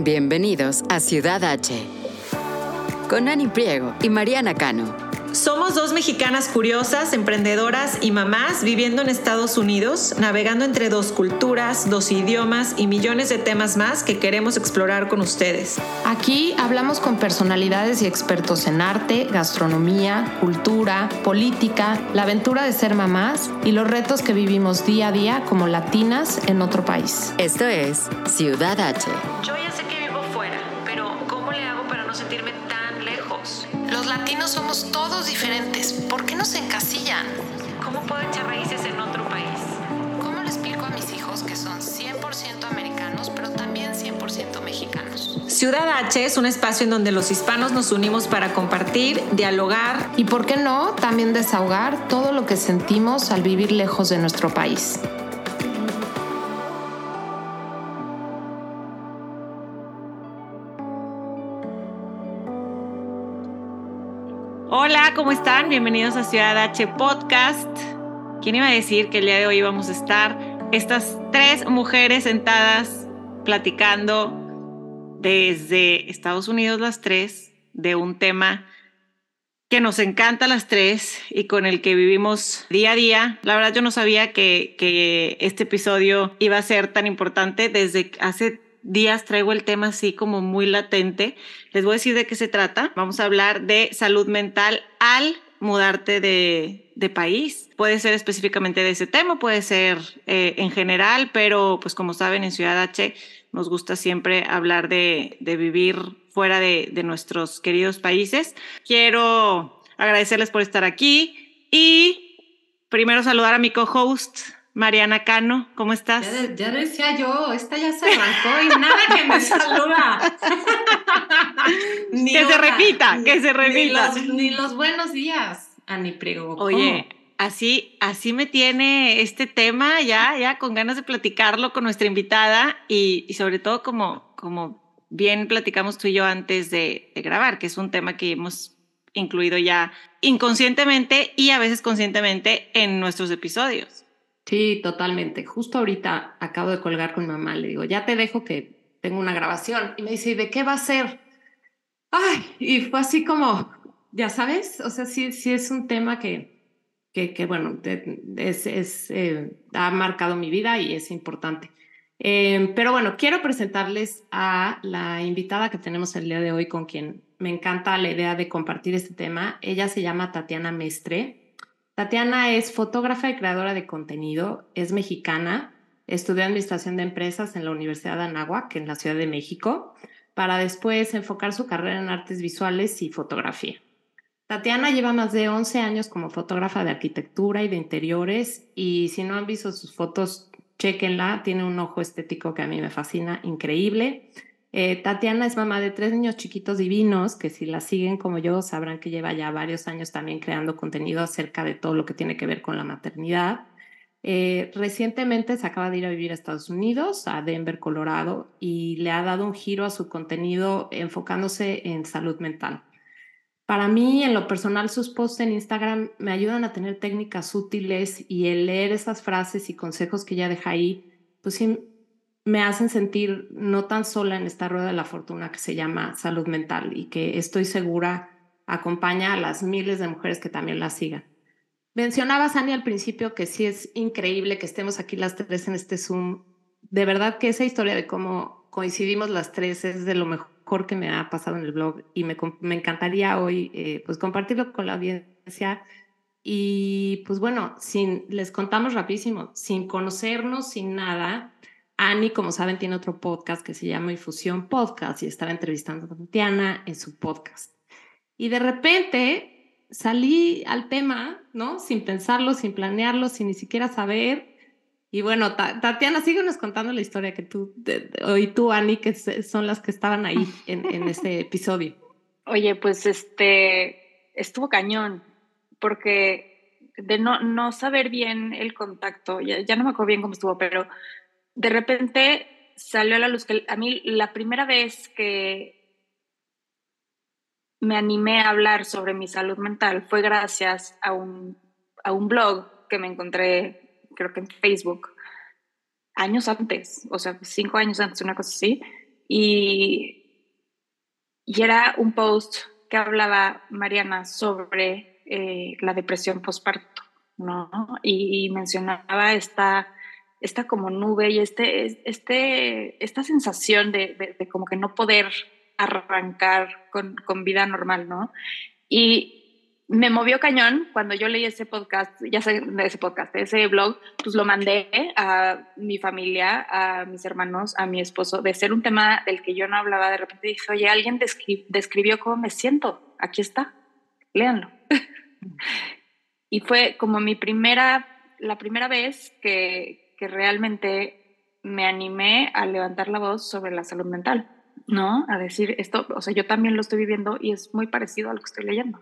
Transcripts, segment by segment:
Bienvenidos a Ciudad H. Con Ani Priego y Mariana Cano. Somos dos mexicanas curiosas, emprendedoras y mamás viviendo en Estados Unidos, navegando entre dos culturas, dos idiomas y millones de temas más que queremos explorar con ustedes. Aquí hablamos con personalidades y expertos en arte, gastronomía, cultura, política, la aventura de ser mamás y los retos que vivimos día a día como latinas en otro país. Esto es Ciudad H. Yo ya todos diferentes. ¿Por qué nos encasillan? ¿Cómo puedo echar raíces en otro país? ¿Cómo le explico a mis hijos que son 100% americanos, pero también 100% mexicanos? Ciudad H es un espacio en donde los hispanos nos unimos para compartir, dialogar Y por qué no, también desahogar todo lo que sentimos al vivir lejos de nuestro país. ¿Cómo están? Bienvenidos a Ciudad H Podcast. ¿Quién iba a decir que el día de hoy vamos a estar estas tres mujeres sentadas platicando desde Estados Unidos las tres de un tema que nos encanta las tres y con el que vivimos día a día. La verdad yo no sabía que, que este episodio iba a ser tan importante desde hace días traigo el tema así como muy latente. Les voy a decir de qué se trata. Vamos a hablar de salud mental al mudarte de, de país. Puede ser específicamente de ese tema, puede ser eh, en general, pero pues como saben en Ciudad H nos gusta siempre hablar de, de vivir fuera de, de nuestros queridos países. Quiero agradecerles por estar aquí y primero saludar a mi co-host, Mariana Cano, ¿cómo estás? Ya, de- ya decía yo, esta ya se arrancó y nada que me saluda. Ni Que se repita, ni- que se repita. Ni los, ni los buenos días, Ani Priego. ¿cómo? Oye, así, así me tiene este tema ya, ya con ganas de platicarlo con nuestra invitada y, y sobre todo como, como bien platicamos tú y yo antes de, de grabar, que es un tema que hemos incluido ya inconscientemente y a veces conscientemente en nuestros episodios. Sí, totalmente. Justo ahorita acabo de colgar con mi mamá, le digo, ya te dejo que tengo una grabación. Y me dice, ¿y de qué va a ser? Ay, y fue así como, ya sabes, o sea, sí, sí es un tema que, que, que bueno, es, es, eh, ha marcado mi vida y es importante. Eh, pero bueno, quiero presentarles a la invitada que tenemos el día de hoy con quien me encanta la idea de compartir este tema. Ella se llama Tatiana Mestre. Tatiana es fotógrafa y creadora de contenido, es mexicana, estudió Administración de Empresas en la Universidad de Anáhuac, en la Ciudad de México, para después enfocar su carrera en artes visuales y fotografía. Tatiana lleva más de 11 años como fotógrafa de arquitectura y de interiores y si no han visto sus fotos, chequenla, tiene un ojo estético que a mí me fascina, increíble. Eh, Tatiana es mamá de tres niños chiquitos divinos que si la siguen como yo sabrán que lleva ya varios años también creando contenido acerca de todo lo que tiene que ver con la maternidad. Eh, recientemente se acaba de ir a vivir a Estados Unidos, a Denver, Colorado, y le ha dado un giro a su contenido enfocándose en salud mental. Para mí, en lo personal, sus posts en Instagram me ayudan a tener técnicas útiles y el leer esas frases y consejos que ella deja ahí, pues sí, me hacen sentir no tan sola en esta rueda de la fortuna que se llama salud mental y que estoy segura acompaña a las miles de mujeres que también la sigan. Mencionaba Sani al principio que sí es increíble que estemos aquí las tres en este Zoom. De verdad que esa historia de cómo coincidimos las tres es de lo mejor que me ha pasado en el blog y me, me encantaría hoy eh, pues compartirlo con la audiencia. Y pues bueno, sin, les contamos rapidísimo, sin conocernos, sin nada, Ani, como saben, tiene otro podcast que se llama Infusión Podcast y estaba entrevistando a Tatiana en su podcast. Y de repente salí al tema, ¿no? Sin pensarlo, sin planearlo, sin ni siquiera saber. Y bueno, Ta- Tatiana, síguenos contando la historia que tú, y tú, Ani, que son las que estaban ahí en, en ese episodio. Oye, pues este estuvo cañón, porque de no, no saber bien el contacto, ya, ya no me acuerdo bien cómo estuvo, pero de repente salió a la luz que a mí la primera vez que me animé a hablar sobre mi salud mental fue gracias a un, a un blog que me encontré, creo que en Facebook, años antes, o sea, cinco años antes, una cosa así, y, y era un post que hablaba Mariana sobre eh, la depresión postparto, ¿no? Y, mencionaba esta, esta como nube y este, este, esta sensación de, de, como que no poder arrancar con, con vida normal, ¿no? Y me movió cañón cuando yo leí ese podcast, ya sé, ese podcast, ese blog, pues lo mandé a mi familia, a mis hermanos, a mi esposo, de ser un tema del que yo no hablaba, de repente dije, oye, alguien describió cómo me siento, aquí está, léanlo. y fue como mi primera, la primera vez que, que realmente me animé a levantar la voz sobre la salud mental, ¿no? A decir esto, o sea, yo también lo estoy viviendo y es muy parecido a lo que estoy leyendo.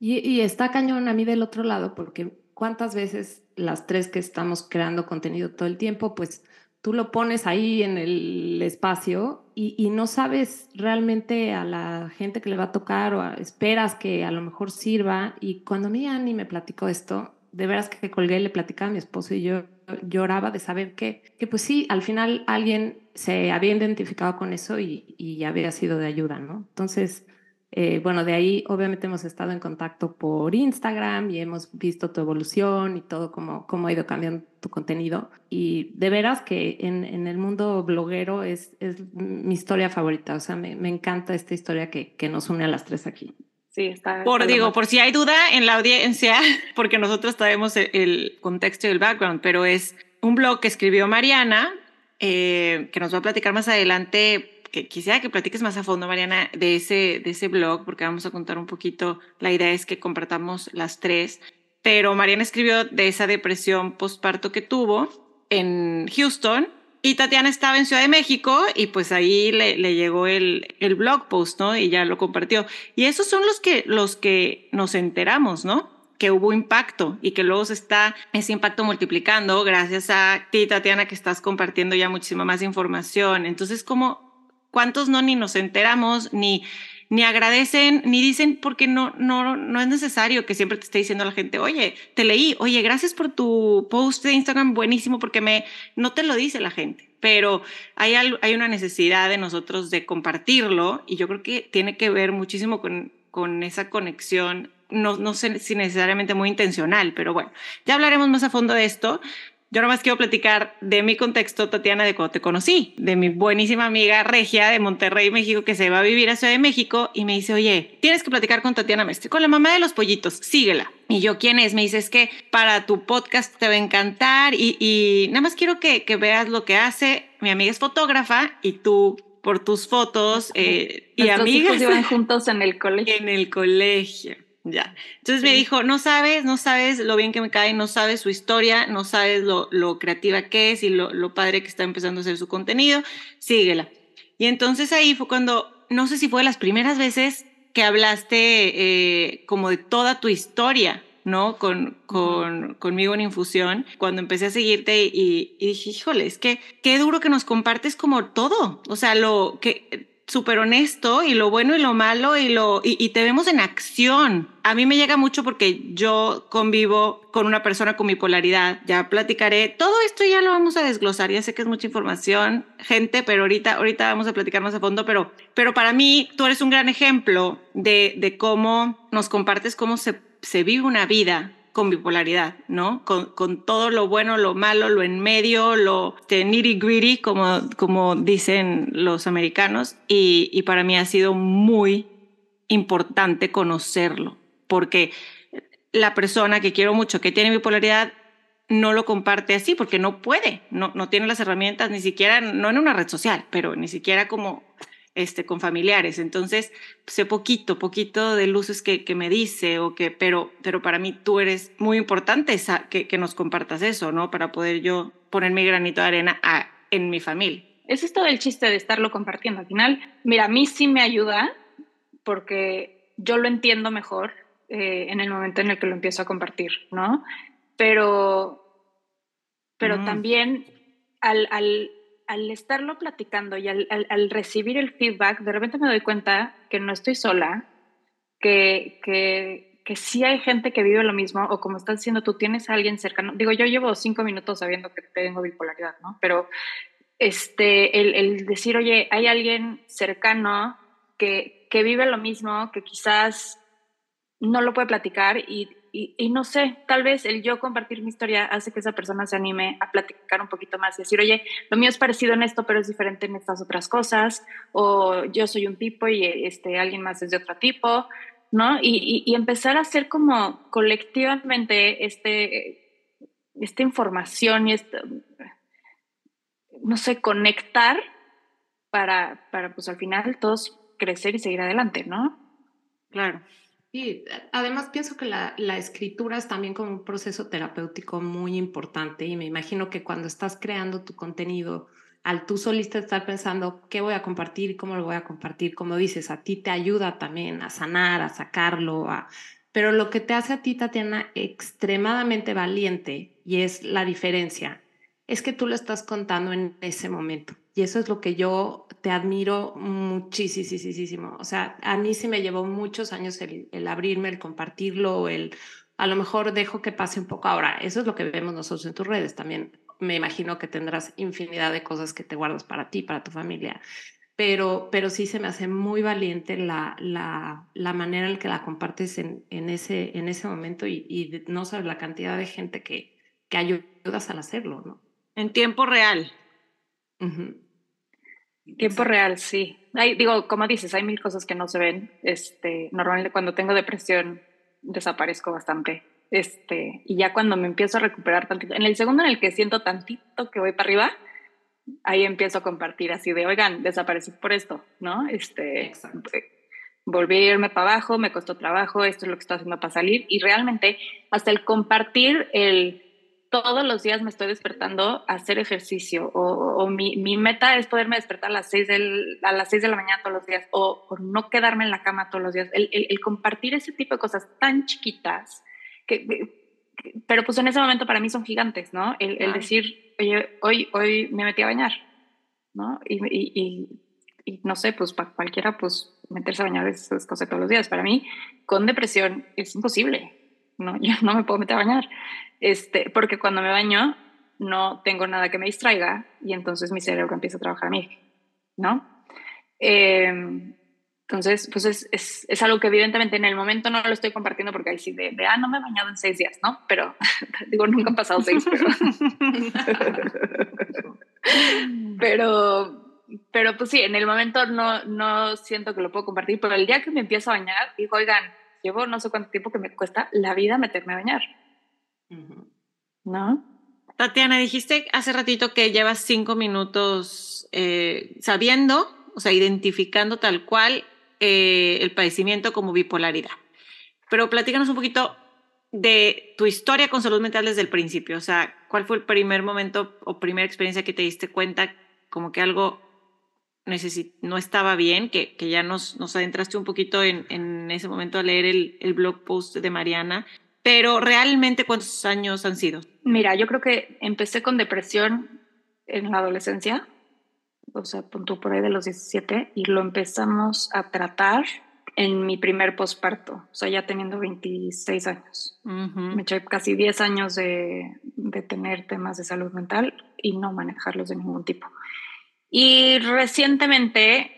Y, está cañón a mí del otro lado, porque cuántas veces las tres que estamos creando contenido todo el tiempo, pues tú lo pones ahí en el espacio y, no sabes realmente a la gente que le va a tocar o esperas que a lo mejor sirva. Y cuando a mí Annie me platicó esto, de veras que colgué, le platicaba a mi esposo y yo lloraba de saber que, que pues sí, al final alguien se había identificado con eso y, y había sido de ayuda, ¿no? Entonces, eh, bueno, de ahí obviamente hemos estado en contacto por Instagram y hemos visto tu evolución y todo cómo, cómo ha ido cambiando tu contenido. Y de veras que en, en el mundo bloguero es, es, mi historia favorita. O sea, me, me encanta esta historia que, que, nos une a las tres aquí. Sí, está. Por, digo, por si hay duda en la audiencia, porque nosotros sabemos el, el contexto y el background, pero es un blog que escribió Mariana, eh, que nos va a platicar más adelante que quisiera que platiques más a fondo, Mariana, de ese, de ese blog, porque vamos a contar un poquito, la idea es que compartamos las tres, pero Mariana escribió de esa depresión postparto que tuvo en Houston y Tatiana estaba en Ciudad de México y pues ahí le, le llegó el, el, blog post, ¿no? Y ya lo compartió. Y esos son los que, los que nos enteramos, ¿no? que hubo impacto y que luego se está ese impacto multiplicando gracias a ti, Tatiana, que estás compartiendo ya muchísima más información. Entonces, ¿cómo, ¿Cuántos no ni nos enteramos, ni, ni agradecen, ni dicen porque no, no, no es necesario que siempre te esté diciendo la gente, oye, te leí, oye, gracias por tu post de Instagram, buenísimo, porque me, no te lo dice la gente, pero hay, hay una necesidad de nosotros de compartirlo y yo creo que tiene que ver muchísimo con, con esa conexión no, no sé si necesariamente muy intencional, pero bueno, ya hablaremos más a fondo de esto. Yo nomás quiero platicar de mi contexto, Tatiana, de cuando te conocí, de mi buenísima amiga Regia de Monterrey, México, que se va a vivir a Ciudad de México y me dice, oye, tienes que platicar con Tatiana Mestre, con la mamá de los pollitos, síguela. Y yo, ¿quién es? Me dice, es que para tu podcast te va a encantar y, nada más quiero que, que, veas lo que hace. Mi amiga es fotógrafa y tú por tus fotos eh, y amigas. Hijos iban juntos en el colegio. En el colegio. Ya. Entonces me dijo, no sabes, no sabes lo bien que me cae, no sabes su historia, no sabes lo, lo creativa que es y lo, lo, padre que está empezando a hacer su contenido, síguela. Y entonces ahí fue cuando, no sé si fue las primeras veces que hablaste eh, como de toda tu historia, ¿no? Con, con, conmigo en infusión, cuando empecé a seguirte y, y dije, híjole, es que qué duro que nos compartes como todo, o sea, lo que súper honesto y lo bueno y lo malo y, lo, y, te vemos en acción. A mí me llega mucho porque yo convivo con una persona con mi polaridad. Ya platicaré. Todo esto ya lo vamos a desglosar. Ya sé que es mucha información, gente, pero ahorita, ahorita vamos a platicar más a fondo. Pero, pero para mí, tú eres un gran ejemplo de, de cómo nos compartes cómo se, se vive una vida con bipolaridad, ¿no? Con, todo lo bueno, lo malo, lo en medio, lo de nitty gritty, como, como dicen los americanos. Y, y para mí ha sido muy importante conocerlo, porque la persona que quiero mucho, que tiene bipolaridad, no lo comparte así porque no puede, no, no tiene las herramientas, ni siquiera, no en una red social, pero ni siquiera como este, con familiares. Entonces, sé poquito, poquito de luces que, que me dice, o que, pero, pero para mí tú eres muy importante esa, que, que nos compartas eso, ¿no? Para poder yo poner mi granito de arena a, en mi familia. Ese es todo el chiste de estarlo compartiendo. Al final, mira, a mí sí me ayuda porque yo lo entiendo mejor eh, en el momento en el que lo empiezo a compartir, ¿no? Pero, pero mm. también al, al, al estarlo platicando y al, recibir el feedback, de repente me doy cuenta que no estoy sola, que, que, que sí hay gente que vive lo mismo, o como estás diciendo, tú tienes a alguien cercano. Digo, yo llevo cinco minutos sabiendo que tengo bipolaridad, ¿no? Pero este, el, el, decir, oye, hay alguien cercano que, que vive lo mismo, que quizás no lo puede platicar y, y, no sé, tal vez el yo compartir mi historia hace que esa persona se anime a platicar un poquito más y decir, oye, lo mío es parecido en esto, pero es diferente en estas otras cosas, o yo soy un tipo y este, alguien más es de otro tipo, ¿no? Y, y empezar a hacer como colectivamente este, esta información y esta, no sé, conectar para, para pues al final todos crecer y seguir adelante, ¿no? Claro. Y además pienso que la, escritura es también como un proceso terapéutico muy importante y me imagino que cuando estás creando tu contenido, al tú solista estar pensando qué voy a compartir, cómo lo voy a compartir, como dices, a ti te ayuda también a sanar, a sacarlo, a... pero lo que te hace a ti, Tatiana, extremadamente valiente y es la diferencia, es que tú lo estás contando en ese momento. Y eso es lo que yo te admiro muchísimo. O sea, a mí sí me llevó muchos años el, el abrirme, el compartirlo, el a lo mejor dejo que pase un poco. Ahora, eso es lo que vemos nosotros en tus redes. También me imagino que tendrás infinidad de cosas que te guardas para ti, para tu familia. Pero, pero sí se me hace muy valiente la, la, la manera en que la compartes en, en, ese, en ese momento y, y no sabes la cantidad de gente que, que ayudas al hacerlo, ¿no? En tiempo real. Tiempo real, sí. Hay, digo, como dices, hay mil cosas que no se ven. Este, normalmente cuando tengo depresión desaparezco bastante. Este, y ya cuando me empiezo a recuperar tantito, en el segundo en el que siento tantito que voy para arriba, ahí empiezo a compartir así de, oigan, desaparecí por esto, ¿no? Este, eh, volví a irme para abajo, me costó trabajo, esto es lo que estoy haciendo para salir. Y realmente, hasta el compartir el todos los días me estoy despertando a hacer ejercicio o, mi, mi, meta es poderme despertar a las, 6 del, a las 6 de la mañana todos los días o, no quedarme en la cama todos los días. El, el, compartir ese tipo de cosas tan chiquitas, que, pero pues en ese momento para mí son gigantes, ¿no? El, el decir, oye, hoy, hoy me metí a bañar, ¿no? Y, y, y, no sé, pues para cualquiera, pues meterse a bañar es, es cosa todos los días. Para mí, con depresión es imposible, ¿no? Yo no me puedo meter a bañar. Este, porque cuando me baño no tengo nada que me distraiga y entonces mi cerebro empieza a trabajar a mí, ¿no? Em, entonces, pues es, es, es, algo que evidentemente en el momento no lo estoy compartiendo porque ahí sí de, ah, no me he bañado en seis días, ¿no? Pero digo, nunca han pasado seis, pero... pero, pero pues sí, en el momento no, no siento que lo puedo compartir, pero el día que me empiezo a bañar, digo, oigan, llevo no sé cuánto tiempo que me cuesta la vida meterme a bañar. ¿No? Tatiana, dijiste hace ratito que llevas cinco minutos eh, sabiendo, o sea, identificando tal cual eh, el padecimiento como bipolaridad. Pero platícanos un poquito de tu historia con salud mental desde el principio. O sea, ¿cuál fue el primer momento o primera experiencia que te diste cuenta como que algo no estaba bien, que, que ya nos, nos adentraste un poquito en, en ese momento a leer el, el blog post de Mariana? Pero realmente, ¿cuántos años han sido? Mira, yo creo que empecé con depresión en la adolescencia, o sea, punto por ahí de los 17, y lo empezamos a tratar en mi primer posparto, o sea, ya teniendo 26 años. Me eché casi 10 años de, de, tener temas de salud mental y no manejarlos de ningún tipo. Y recientemente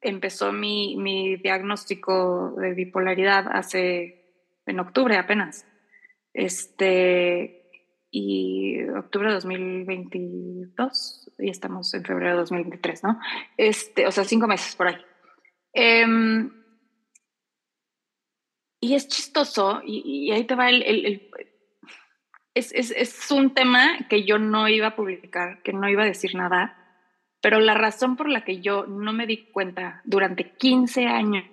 empezó mi, mi diagnóstico de bipolaridad hace en octubre apenas. Este, y octubre de 2022 y estamos en febrero de 2023, ¿no? Este, o sea, cinco meses por ahí. Em, y es chistoso, y, ahí te va el... el, es, es, es, un tema que yo no iba a publicar, que no iba a decir nada, pero la razón por la que yo no me di cuenta durante 15 años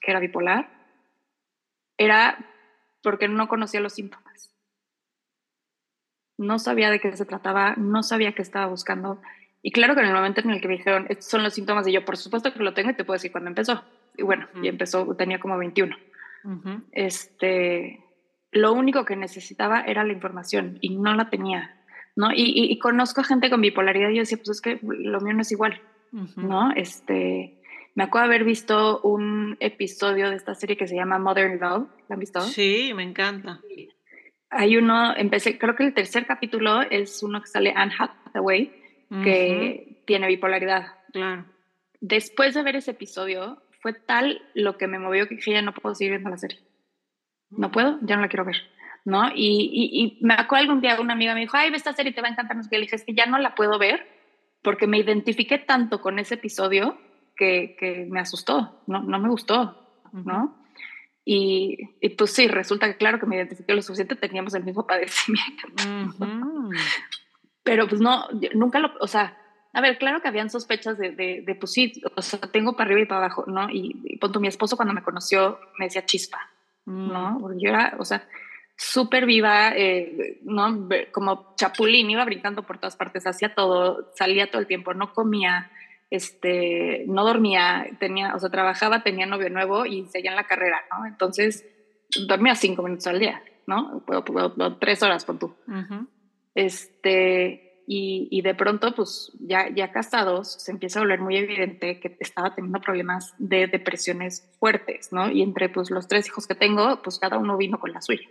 que era bipolar era porque no conocía los síntomas. No sabía de qué se trataba, no sabía qué estaba buscando. Y claro que en el momento en el que me dijeron, estos son los síntomas, y yo, por supuesto que lo tengo y te puedo decir cuándo empezó. Y bueno, y empezó, tenía como 21. Este, lo único que necesitaba era la información y no la tenía. ¿No? Y, conozco a gente con bipolaridad y yo decía, pues es que lo mío no es igual, ¿no? Este, me acuerdo haber visto un episodio de esta serie que se llama Modern Love. ¿La han visto? Sí, me encanta. Hay uno, empecé, creo que el tercer capítulo es uno que sale Anne Hathaway que tiene bipolaridad. Claro. Después de ver ese episodio, fue tal lo que me movió que dije, ya no puedo seguir viendo la serie. No puedo, ya no la quiero ver. ¿No? Y, y, me acuerdo algún día una amiga me dijo, ay, ve esta serie, te va a encantar. Y le dije, es que ya no la puedo ver porque me identifiqué tanto con ese episodio que, que me asustó, no, no me gustó, ¿no? Y, y, pues sí, resulta que claro que me identifiqué lo suficiente, teníamos el mismo padecimiento. Pero pues no, nunca lo, o sea, a ver, claro que habían sospechas de, de, de pues sí, o sea, tengo para arriba y para abajo, ¿no? Y, y punto, mi esposo cuando me conoció me decía chispa, ¿no? Mm. Porque yo era, o sea, súper viva, eh, ¿no? Como chapulín, iba brincando por todas partes, hacía todo, salía todo el tiempo, no comía, este, no dormía, tenía, o sea, trabajaba, tenía novio nuevo y seguía en la carrera, ¿no? Entonces, dormía cinco minutos al día, ¿no? tres horas por tú. Este, y, y, de pronto, pues ya, ya casados, se empieza a volver muy evidente que estaba teniendo problemas de depresiones fuertes, ¿no? Y entre pues los tres hijos que tengo, pues cada uno vino con la suya.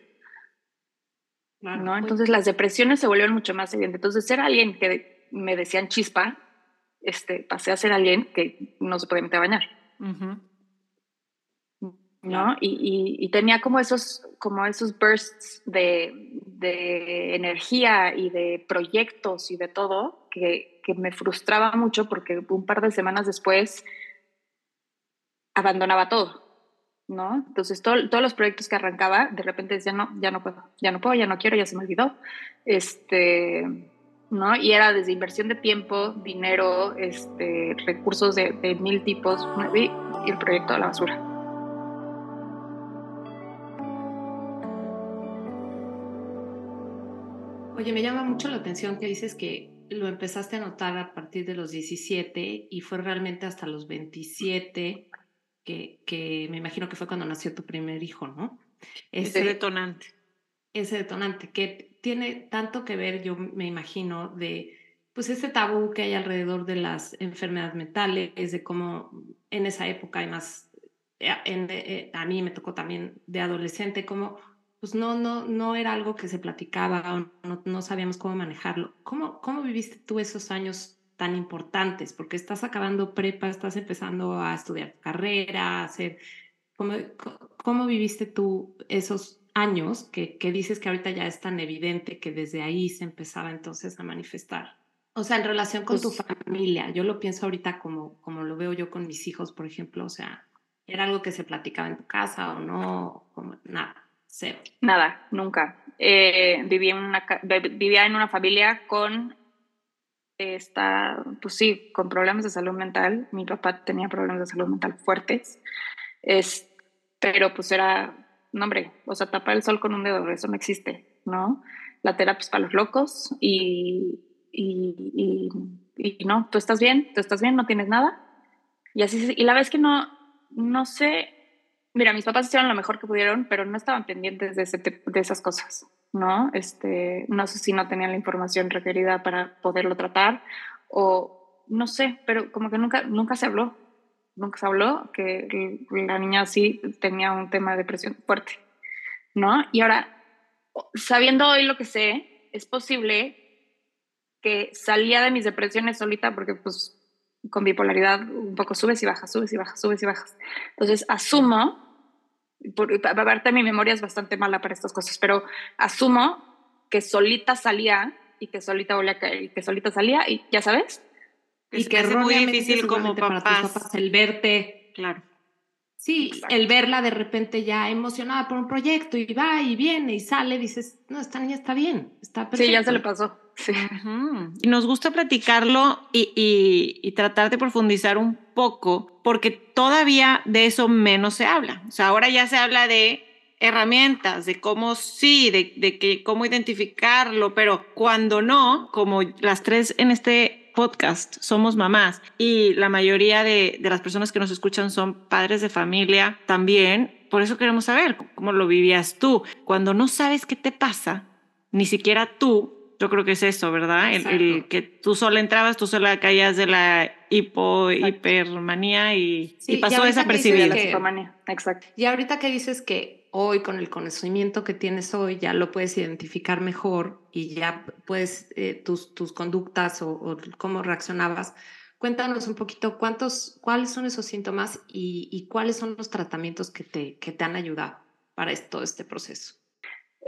¿No? Entonces las depresiones se volvieron mucho más evidentes. Entonces era alguien que me decían chispa, este, pasé a ser alguien que no se podía meter a bañar. ¿No? Y, y, tenía como esos, como esos bursts de, de, energía y de proyectos y de todo que, que, me frustraba mucho porque un par de semanas después abandonaba todo. ¿No? Entonces todos los proyectos que arrancaba, de repente decía, no, ya no puedo, ya no puedo, ya no quiero, ya se me olvidó. Este, ¿no? Y era desde inversión de tiempo, dinero, este, recursos de, mil tipos y, el proyecto de la basura. Oye, me llama mucho la atención que dices que lo empezaste a notar a partir de los 17 y fue realmente hasta los 27 que, que me imagino que fue cuando nació tu primer hijo, ¿no? Ese, ese detonante. Ese detonante, que tiene tanto que ver, yo me imagino, de pues ese tabú que hay alrededor de las enfermedades mentales, de cómo en esa época, además, eh, en, eh, a mí me tocó también de adolescente, como pues no, no, no era algo que se platicaba o no, no sabíamos cómo manejarlo. ¿Cómo, ¿Cómo viviste tú esos años tan importantes? Porque estás acabando prepa, estás empezando a estudiar carrera, a hacer... ¿Cómo, cómo viviste tú esos años que, que, dices que ahorita ya es tan evidente que desde ahí se empezaba entonces a manifestar? O sea, en relación con tu pues familia, yo lo pienso ahorita como, como lo veo yo con mis hijos, por ejemplo, o sea, ¿era algo que se platicaba en tu casa o no? Como, nada, cero. Nada, nunca. Eh, vivía, en una, vivía en una familia con esta, pues sí, con problemas de salud mental. Mi papá tenía problemas de salud mental fuertes, es, pero pues era no hombre, o sea, tapar el sol con un dedo, eso no existe, ¿no? La terapia es para los locos y, y, y, no, tú estás bien, tú estás bien, no tienes nada. Y así, y la vez que no, no sé, mira, mis papás hicieron lo mejor que pudieron, pero no estaban pendientes de, ese, de esas cosas, ¿no? Este, no sé si no tenían la información requerida para poderlo tratar o no sé, pero como que nunca, nunca se habló, nunca se habló, que la niña sí tenía un tema de depresión fuerte, ¿no? Y ahora, sabiendo hoy lo que sé, es posible que salía de mis depresiones solita porque pues con bipolaridad un poco subes y bajas, subes y bajas, subes y bajas. Entonces asumo, por, aparte mi memoria es bastante mala para estas cosas, pero asumo que solita salía y que solita volvía a caer y que solita salía y ya sabes, y que es muy difícil como papás. Para tus papás el verte. Claro. Sí, el verla de repente ya emocionada por un proyecto y va y viene y sale, dices, no, esta niña está bien, está perfecta. Sí, ya se le pasó. Y nos gusta platicarlo y, y, y, tratar de profundizar un poco, porque todavía de eso menos se habla. O sea, ahora ya se habla de herramientas, de cómo sí, de, de que, cómo identificarlo, pero cuando no, como las tres en este podcast somos mamás y la mayoría de, las personas que nos escuchan son padres de familia también. Por eso queremos saber cómo lo vivías tú. Cuando no sabes qué te pasa, ni siquiera tú, yo creo que es eso, ¿verdad? El, que tú sola entrabas, tú sola caías de la hipo, hipermanía y, y pasó desapercibida la hipomanía. Exacto. Y ahorita que dices que hoy con el conocimiento que tienes hoy ya lo puedes identificar mejor y ya puedes eh, tus, tus conductas o, cómo reaccionabas. Cuéntanos un poquito cuántos, cuáles son esos síntomas y, cuáles son los tratamientos que te, que te han ayudado para todo este proceso.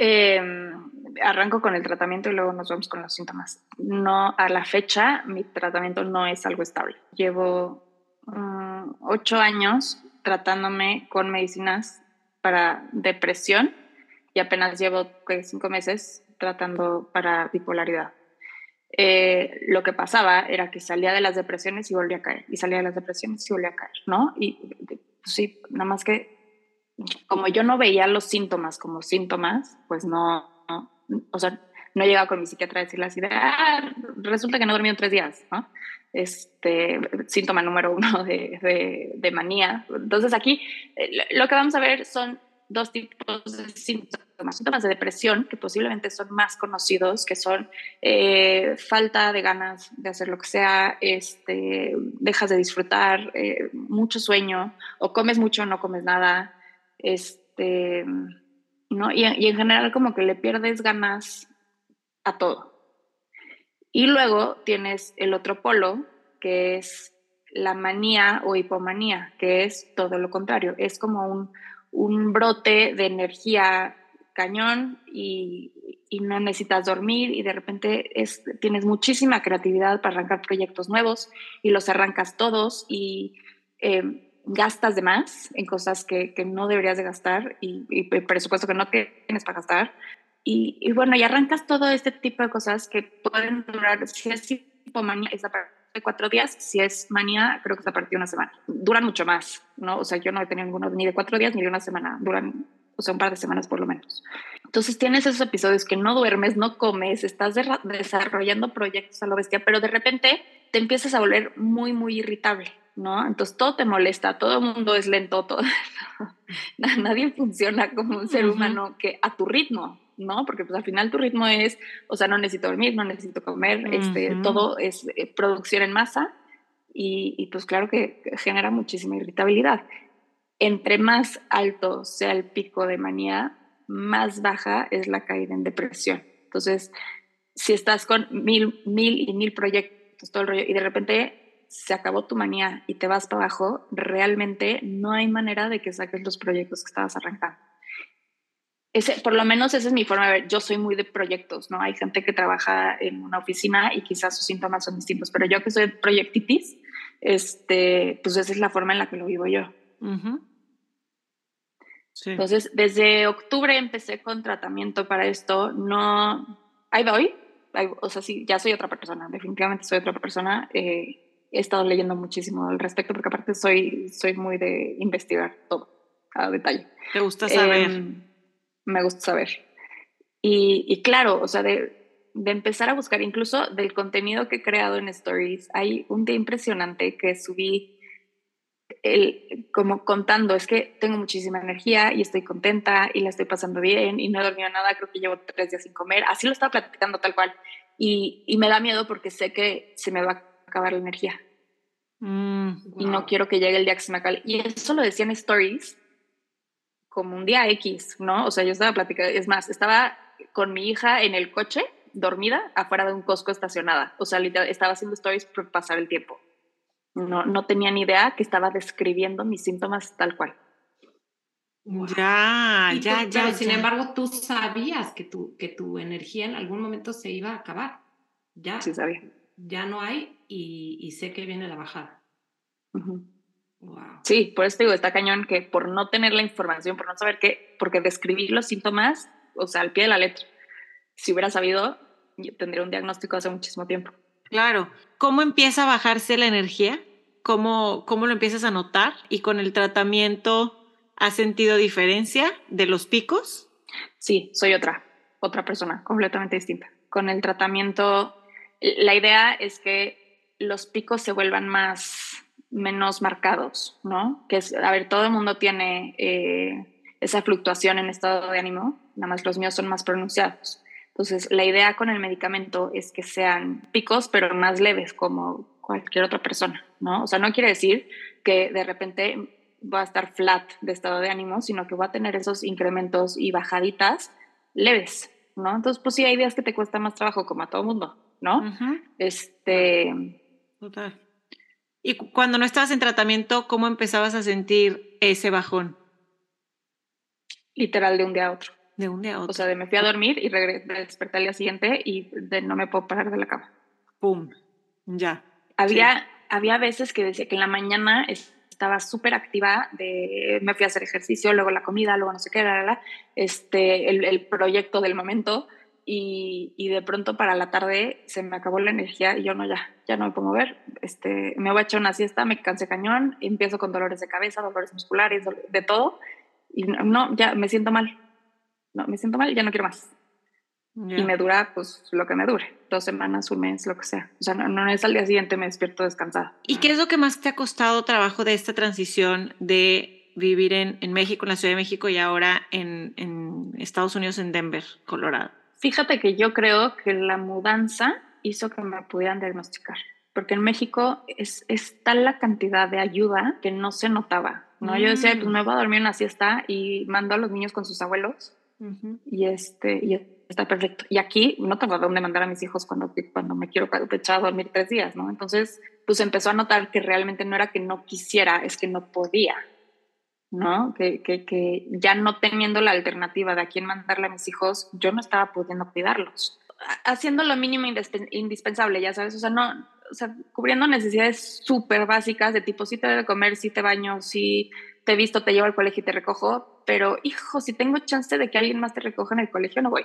Em, arranco con el tratamiento y luego nos vamos con los síntomas. No, a la fecha mi tratamiento no es algo estable. Llevo mm, ocho años tratándome con medicinas para depresión y apenas llevo cinco meses tratando para bipolaridad. Eh, lo que pasaba era que salía de las depresiones y volvía a caer, y salía de las depresiones y volvía a caer, ¿no? Y pues sí, nada más que como yo no veía los síntomas como síntomas, pues no, o sea, no llegaba con mi psiquiatra a decirle así de, ah, resulta que no he dormido tres días, ¿no? Este, síntoma número uno de, de, manía. Entonces aquí eh, lo que vamos a ver son dos tipos de síntomas. Síntomas de depresión, que posiblemente son más conocidos, que son eh, falta de ganas de hacer lo que sea, este, dejas de disfrutar, eh, mucho sueño, o comes mucho no comes nada, este, ¿no? Y, y en general como que le pierdes ganas a todo. Y luego tienes el otro polo, que es la manía o hipomanía, que es todo lo contrario, es como un un brote de energía cañón y, no necesitas dormir y de repente es, tienes muchísima creatividad para arrancar proyectos nuevos y los arrancas todos y em, gastas de más en cosas que, no deberías de gastar y, y, presupuesto que no tienes para gastar. Y, bueno, y arrancas todo este tipo de cosas que pueden durar, si es hipomanía, esa de cuatro días, si es manía, creo que es a partir de una semana. Duran mucho más, ¿no? O sea, yo no he tenido ninguno ni de cuatro días ni de una semana, duran, o sea, un par de semanas por lo menos. Entonces tienes esos episodios que no duermes, no comes, estás desarrollando proyectos a lo bestia, pero de repente te empiezas a volver muy, muy irritable, ¿no? Entonces todo te molesta, todo el mundo es lento, todo, nadie funciona como un ser humano que a tu ritmo, ¿no? Porque pues al final tu ritmo es, o sea, no necesito dormir, no necesito comer, este, todo es eh, producción en masa y, y, pues claro que genera muchísima irritabilidad. Entre más alto sea el pico de manía, más baja es la caída en depresión. Entonces, si estás con mil, mil y mil proyectos, todo el rollo, y de repente se acabó tu manía y te vas para abajo, realmente no hay manera de que saques los proyectos que estabas arrancando ese, por lo menos esa es mi forma de ver. Yo soy muy de proyectos, ¿no? Hay gente que trabaja en una oficina y quizás sus síntomas son distintos, pero yo que soy proyectitis, este, pues esa es la forma en la que lo vivo yo. Entonces, desde octubre empecé con tratamiento para esto. No, ahí voy. o sea, sí, ya soy otra persona. Definitivamente soy otra persona. Eh, he estado leyendo muchísimo al respecto porque aparte soy, soy muy de investigar todo a detalle. ¿Te gusta saber? Em, me gusta saber. Y, claro, o sea, de, de, empezar a buscar incluso del contenido que he creado en Stories, hay un día impresionante que subí el, como contando, es que tengo muchísima energía y estoy contenta y la estoy pasando bien y no he dormido nada, creo que llevo tres días sin comer, así lo estaba platicando tal cual. Y, y me da miedo porque sé que se me va a acabar la energía. Mm, y no quiero que llegue el día que se me acabe. Y eso lo decía en Stories como un día X, ¿no? O sea, yo estaba platicando, es más, estaba con mi hija en el coche, dormida, afuera de un Costco estacionada. O sea, estaba haciendo stories por pasar el tiempo. No, no tenía ni idea que estaba describiendo mis síntomas tal cual. Ya, ya, ya. sin embargo, tú sabías que tu, que tu energía en algún momento se iba a acabar. Ya, sí, sabía. Ya no hay y, sé que viene la bajada. Sí, por eso digo, está cañón que por no tener la información, por no saber qué, porque describir los síntomas, o sea, al pie de la letra, si hubiera sabido, yo tendría un diagnóstico hace muchísimo tiempo. Claro. ¿Cómo empieza a bajarse la energía? ¿Cómo, cómo lo empiezas a notar? ¿Y con el tratamiento has sentido diferencia de los picos? Sí, soy otra, otra persona completamente distinta. Con el tratamiento, la idea es que los picos se vuelvan más menos marcados, ¿no? Que a ver, todo el mundo tiene eh, esa fluctuación en estado de ánimo, nada más los míos son más pronunciados. Entonces, la idea con el medicamento es que sean picos, pero más leves, como cualquier otra persona, ¿no? O sea, no quiere decir que de repente voy a estar flat de estado de ánimo, sino que voy a tener esos incrementos y bajaditas leves, ¿no? Entonces, pues sí, hay días que te cuesta más trabajo, como a todo mundo, ¿no? Este. Total. Y cuando no estabas en tratamiento, ¿cómo empezabas a sentir ese bajón? Literal, de un día a otro. De un día a otro. O sea, de me fui a dormir y desperté al día siguiente y de no me puedo parar de la cama. ¡Pum! Ya. Había, había veces que decía que en la mañana estaba súper activa, de, me fui a hacer ejercicio, luego la comida, luego no sé qué, la, la, este, el, el, proyecto del momento y, y, de pronto para la tarde se me acabó la energía y yo no, ya, ya no me puedo mover, este, me voy a echar una siesta, me cansé cañón, empiezo con dolores de cabeza, dolores musculares, de todo y no, ya me siento mal, no, me siento mal, ya no quiero más. Y me dura, pues, lo que me dure, dos semanas, un mes, lo que sea. O sea, no, no es al día siguiente me despierto descansada. ¿Y qué es lo que más te ha costado trabajo de esta transición de vivir en, en México, en la Ciudad de México y ahora en, en Estados Unidos, en Denver, Colorado? Fíjate que yo creo que la mudanza hizo que me pudieran diagnosticar, porque en México es, es tal la cantidad de ayuda que no se notaba, ¿no? Yo decía, pues mm. me voy a dormir una siesta y mando a los niños con sus abuelos uh -huh. y, este, y está perfecto. Y aquí no tengo a dónde mandar a mis hijos cuando, cuando me quiero echar a dormir tres días, ¿no? Entonces, pues empezó a notar que realmente no era que no quisiera, es que no podía, ¿no? Que, que, que ya no teniendo la alternativa de a quién mandarle a mis hijos, yo no estaba pudiendo cuidarlos. Haciendo lo mínimo indispensable, ya sabes, o sea, no, o sea, cubriendo necesidades súper básicas de tipo, si te debe comer, si te baño, si te visto, te llevo al colegio y te recojo, pero hijo, si tengo chance de que alguien más te recoja en el colegio, no voy.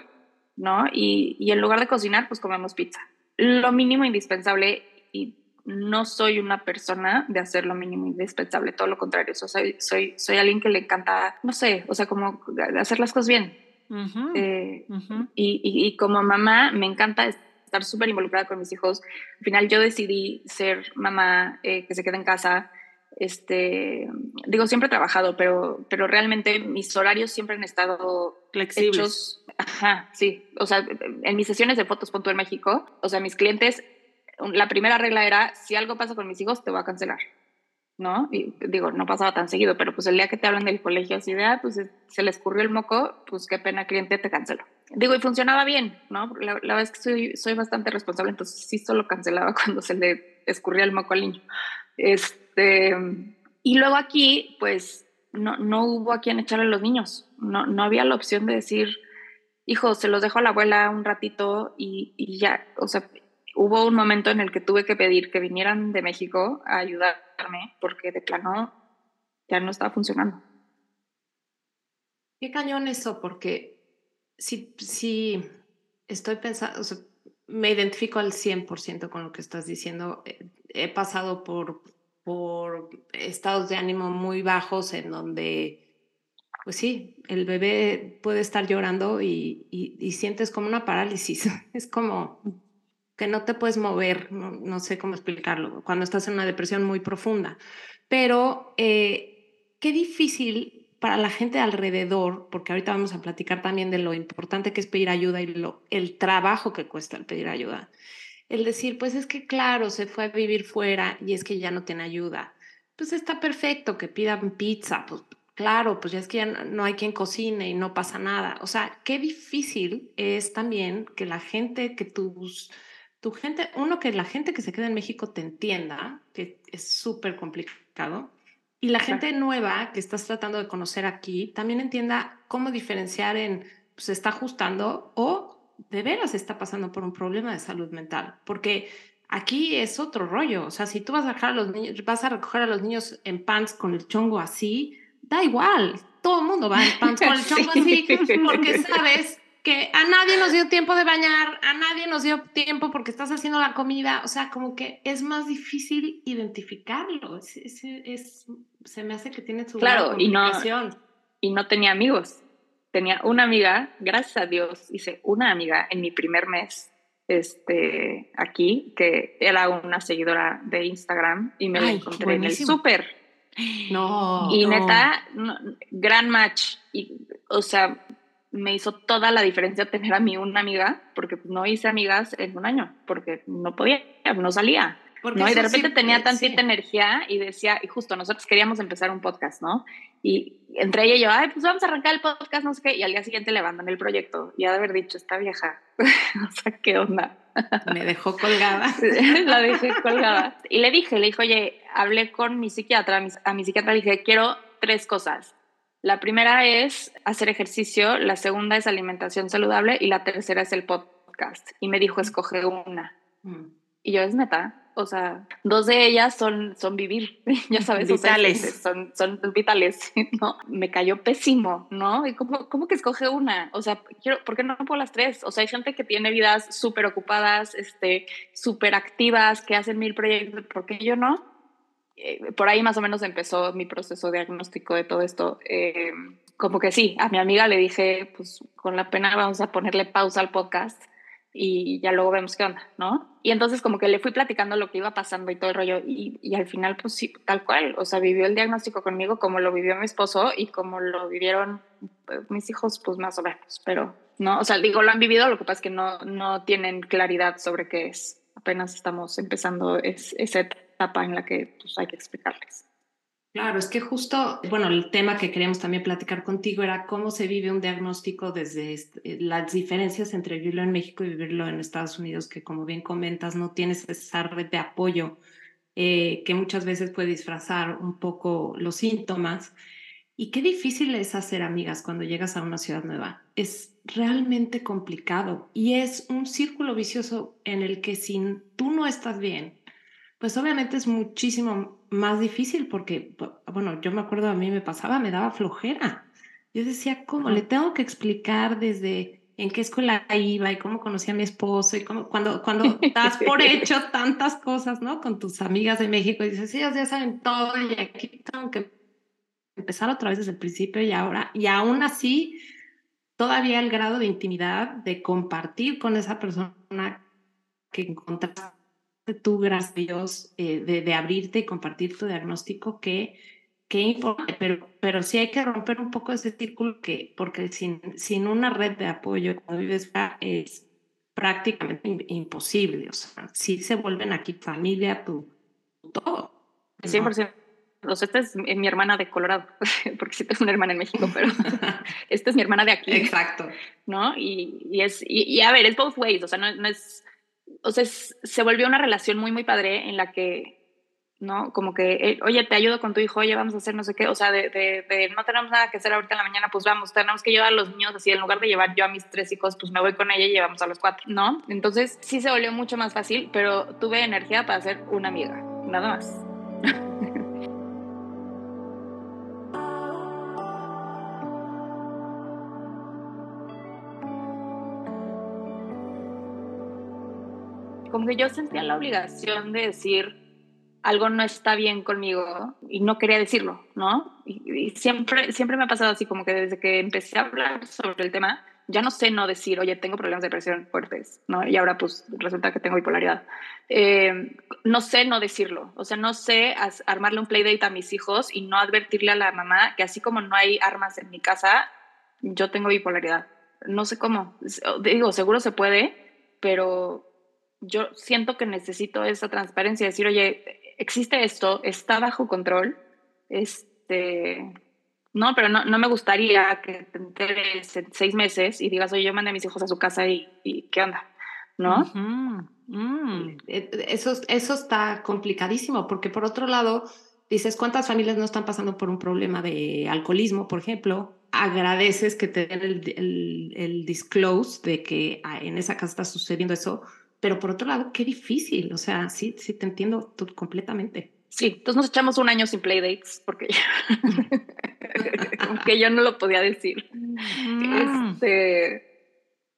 ¿no? Y, y, en lugar de cocinar, pues comemos pizza. Lo mínimo indispensable y no soy una persona de hacer lo mínimo indispensable, todo lo contrario, o sea, soy, soy, soy alguien que le encanta, no sé, o sea, como hacer las cosas bien. Uh -huh. eh, uh -huh. y, y, y, como mamá me encanta estar súper involucrada con mis hijos. Al final yo decidí ser mamá eh, que se queda en casa. Este, digo, siempre he trabajado, pero, pero realmente mis horarios siempre han estado flexibles. Hechos, Ajá, sí. O sea, en mis sesiones de fotos punto en México, o sea, mis clientes, la primera regla era, si algo pasa con mis hijos, te voy a cancelar. ¿No? Y digo, no pasaba tan seguido, pero pues el día que te hablan del colegio, así de, ah, pues se les escurrió el moco, pues qué pena, cliente, te cancelo. Digo, y funcionaba bien, ¿no? La, la verdad es que soy, soy bastante responsable, entonces sí solo cancelaba cuando se le escurría el moco al niño. Este, y luego aquí, pues, no, no hubo a quien echarle a los niños. No, no había la opción de decir, hijo, se los dejo a la abuela un ratito y, y, ya, o sea, hubo un momento en el que tuve que pedir que vinieran de México a ayudarme porque de plano ya no estaba funcionando. Qué cañón eso, porque si, si estoy pensando, me identifico al 100% con lo que estás diciendo. He pasado por, por estados de ánimo muy bajos en donde pues sí, el bebé puede estar llorando y, y, y, sientes como una parálisis. Es como que no te puedes mover, no, sé cómo explicarlo, cuando estás en una depresión muy profunda. Pero eh, qué difícil para la gente alrededor, porque ahorita vamos a platicar también de lo importante que es pedir ayuda y lo, el trabajo que cuesta el pedir ayuda. El decir, pues es que claro, se fue a vivir fuera y es que ya no tiene ayuda. Pues está perfecto que pidan pizza, pues claro, pues ya es que ya no hay quien cocine y no pasa nada. O sea, qué difícil es también que la gente, que tus, tu gente, uno, que la gente que se queda en México te entienda, que es súper complicado, y la gente nueva que estás tratando de conocer aquí también entienda cómo diferenciar en pues, se está ajustando o de veras está pasando por un problema de salud mental, porque aquí es otro rollo, o sea, si tú vas a, dejar a los niños, vas a recoger a los niños en pants con el chongo así, da igual, todo el mundo va en pants con el chongo así, porque sabes que a nadie nos dio tiempo de bañar, a nadie nos dio tiempo porque estás haciendo la comida, o sea, como que es más difícil identificarlo, es, es, es se me hace que tiene su claro, y no, y no tenía amigos, tenía una amiga, gracias a Dios, hice una amiga en mi primer mes este, aquí, que era una seguidora de Instagram y me Ay, la encontré buenísimo. en el súper. No. Y neta, no, gran match. Y, o sea, me hizo toda la diferencia tener a mí una amiga, porque no hice amigas en un año, porque no podía, no salía. ¿no? Y de repente tenía tantita energía y decía, y justo nosotros queríamos empezar un podcast, ¿no? Y entre ella y yo, ay, pues vamos a arrancar el podcast, no sé qué, y al día siguiente le abandoné el proyecto. Y ha de haber dicho, está vieja, o sea, ¿qué onda? Me dejó colgada. La dejé colgada. Y le dije, le dije, oye, hablé con mi psiquiatra, a mi psiquiatra le dije, quiero tres cosas. La primera es hacer ejercicio, la segunda es alimentación saludable y la tercera es el podcast. Y me dijo, escoge una. Mm. Y yo, es neta. O sea, dos de ellas son, son vivir, ya sabes. Vitales. son, son vitales, ¿no? Me cayó pésimo, ¿no? Y cómo, cómo que escoge una? O sea, quiero, ¿por qué no puedo las tres? O sea, hay gente que tiene vidas súper ocupadas, este, súper activas, que hacen mil proyectos, ¿por qué yo no? Eh, por ahí más o menos empezó mi proceso diagnóstico de todo esto. Eh, como que sí, a mi amiga le dije, pues con la pena vamos a ponerle pausa al podcast y ya luego vemos qué onda, ¿no? Y entonces como que le fui platicando lo que iba pasando y todo el rollo y, al final pues sí, tal cual, o sea, vivió el diagnóstico conmigo como lo vivió mi esposo y como lo vivieron pues, mis hijos pues más o menos, pero no, o sea, digo, lo han vivido, lo que pasa es que no, no tienen claridad sobre qué es, apenas estamos empezando es, esa etapa en la que pues hay que explicarles. Claro, es que justo, bueno, el tema que queríamos también platicar contigo era cómo se vive un diagnóstico desde eh, las diferencias entre vivirlo en México y vivirlo en Estados Unidos, que como bien comentas, no tienes esa red de apoyo eh, que muchas veces puede disfrazar un poco los síntomas. Y qué difícil es hacer amigas cuando llegas a una ciudad nueva. Es realmente complicado y es un círculo vicioso en el que si tú no estás bien, pues obviamente es muchísimo más difícil porque, bueno, yo me acuerdo a mí me pasaba, me daba flojera. Yo decía, ¿cómo? Le tengo que explicar desde en qué escuela iba y cómo conocí a mi esposo y cómo, cuando, cuando das por hecho tantas cosas, ¿no? Con tus amigas de México y dices, sí, ellos ya saben todo y aquí tengo que empezar otra vez desde el principio y ahora, y aún así, todavía el grado de intimidad de compartir con esa persona que encontraste tú, gracias a Dios, eh, de, abrirte y compartir tu diagnóstico, que, que pero, pero sí hay que romper un poco ese círculo, que, porque sin, sin una red de apoyo cuando vives es prácticamente imposible. O sea, sí se vuelven aquí familia, tu, todo. 100%. O sea, esta es mi hermana de Colorado, porque sí tengo una hermana en México, pero esta es mi hermana de aquí. Exacto. ¿No? Y, y es, y, a ver, es both ways, o sea, no, no es o sea, se volvió una relación muy, muy padre en la que, ¿no? Como que, eh, oye, te ayudo con tu hijo, oye, vamos a hacer no sé qué, o sea, de, de, no tenemos nada que hacer ahorita en la mañana, pues vamos, tenemos que llevar a los niños así, en lugar de llevar yo a mis tres hijos, pues me voy con ella y llevamos a los cuatro, ¿no? Entonces sí se volvió mucho más fácil, pero tuve energía para ser una amiga, nada más. como que yo sentía la obligación de decir algo no está bien conmigo y no quería decirlo, ¿no? Y, siempre, siempre me ha pasado así, como que desde que empecé a hablar sobre el tema, ya no sé no decir, oye, tengo problemas de depresión fuertes, ¿no? Y ahora pues resulta que tengo bipolaridad. Eh, no sé no decirlo, o sea, no sé armarle un playdate a mis hijos y no advertirle a la mamá que así como no hay armas en mi casa, yo tengo bipolaridad. No sé cómo, digo, seguro se puede, pero yo siento que necesito esa transparencia, decir, oye, existe esto, está bajo control, este, no, pero no, no me gustaría que te enteres en seis meses y digas, oye, yo mandé a mis hijos a su casa y, ¿qué onda? ¿No? Mm. E, eso, eso está complicadísimo, porque por otro lado, dices, ¿cuántas familias no están pasando por un problema de alcoholismo, por ejemplo? Agradeces que te den el, el, el disclose de que ah, en esa casa está sucediendo eso, pero por otro lado, qué difícil, o sea, sí, sí, te entiendo completamente. Sí, entonces nos echamos un año sin playdates porque, porque yo no lo podía decir. Mm. Este,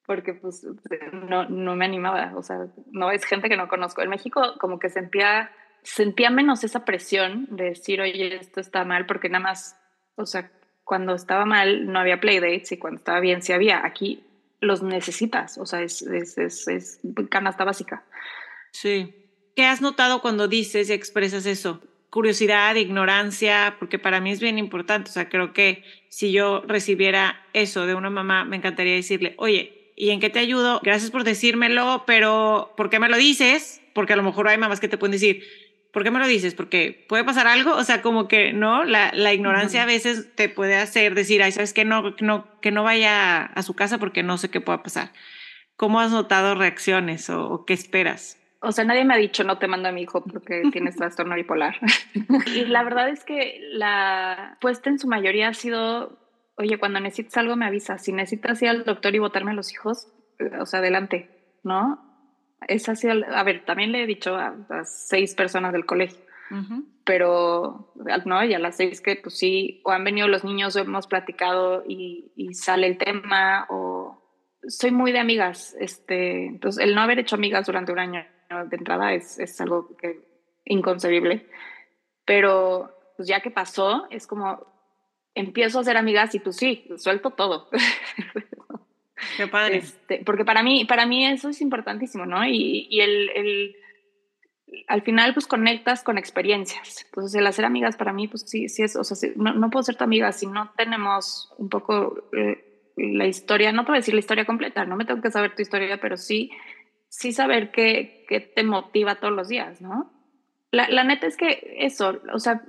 porque pues no, no me animaba, o sea, no es gente que no conozco. En México como que sentía, sentía menos esa presión de decir, oye, esto está mal, porque nada más, o sea, cuando estaba mal no había playdates y cuando estaba bien sí había. Aquí los necesitas, o sea, es, es, es, canasta básica. Sí. ¿Qué has notado cuando dices y expresas eso? Curiosidad, ignorancia, porque para mí es bien importante. O sea, creo que si yo recibiera eso de una mamá, me encantaría decirle, oye, ¿y en qué te ayudo? Gracias por decírmelo, pero ¿por qué me lo dices? Porque a lo mejor hay mamás que te pueden decir, ¿por qué me lo dices? Porque puede pasar algo, o sea, como que, ¿no? La, la ignorancia a veces te puede hacer decir, ay, ¿sabes qué? No, no, que no vaya a su casa porque no sé qué pueda pasar. ¿Cómo has notado reacciones o, qué esperas? O sea, nadie me ha dicho no te mando a mi hijo porque tienes trastorno bipolar. y la verdad es que la puesta en su mayoría ha sido, oye, cuando necesites algo me avisas. Si necesitas ir al doctor y botarme a los hijos, o sea, adelante, ¿no? Esa ha sido, a ver, también le he dicho a, seis personas del colegio, pero no, y a las seis que pues sí, o han venido los niños o hemos platicado y, y sale el tema o soy muy de amigas, este, entonces el no haber hecho amigas durante un año de entrada es, es algo que inconcebible, pero pues ya que pasó, es como empiezo a ser amigas y pues sí, suelto todo. Qué padre. Este, porque para mí, para mí eso es importantísimo, ¿no? Y, y el, el, al final pues conectas con experiencias. Entonces el hacer amigas para mí pues sí, sí es, o sea, no, no, puedo ser tu amiga si no tenemos un poco... Eh, la historia, no te voy a decir la historia completa, no me tengo que saber tu historia, pero sí, sí saber qué, qué te motiva todos los días, ¿no? La, la, neta es que eso, o sea,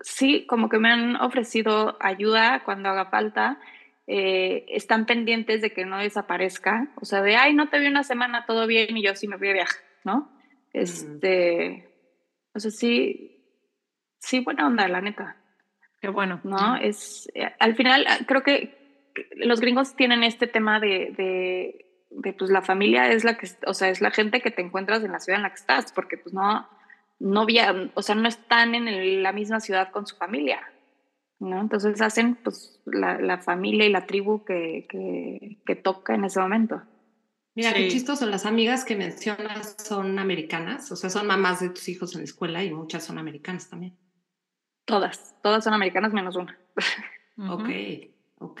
sí, como que me han ofrecido ayuda cuando haga falta, eh, están pendientes de que no desaparezca, o sea, de, ay, no te vi una semana, todo bien, y yo sí me voy a viajar, ¿no? Este, o sea, sí, sí, buena onda, la neta. Qué bueno. ¿No? Es, eh, al final, creo que los gringos tienen este tema de, de, pues la familia es la que, o sea, es la gente que te encuentras en la ciudad en la que estás, porque pues no, no o sea, no están en la misma ciudad con su familia, ¿no? Entonces hacen pues la, la familia y la tribu que, que, que, toca en ese momento. Mira, qué chistoso, las amigas que mencionas son americanas, o sea, son mamás de tus hijos en la escuela y muchas son americanas también. Todas, todas son americanas menos una. Ok. Ok,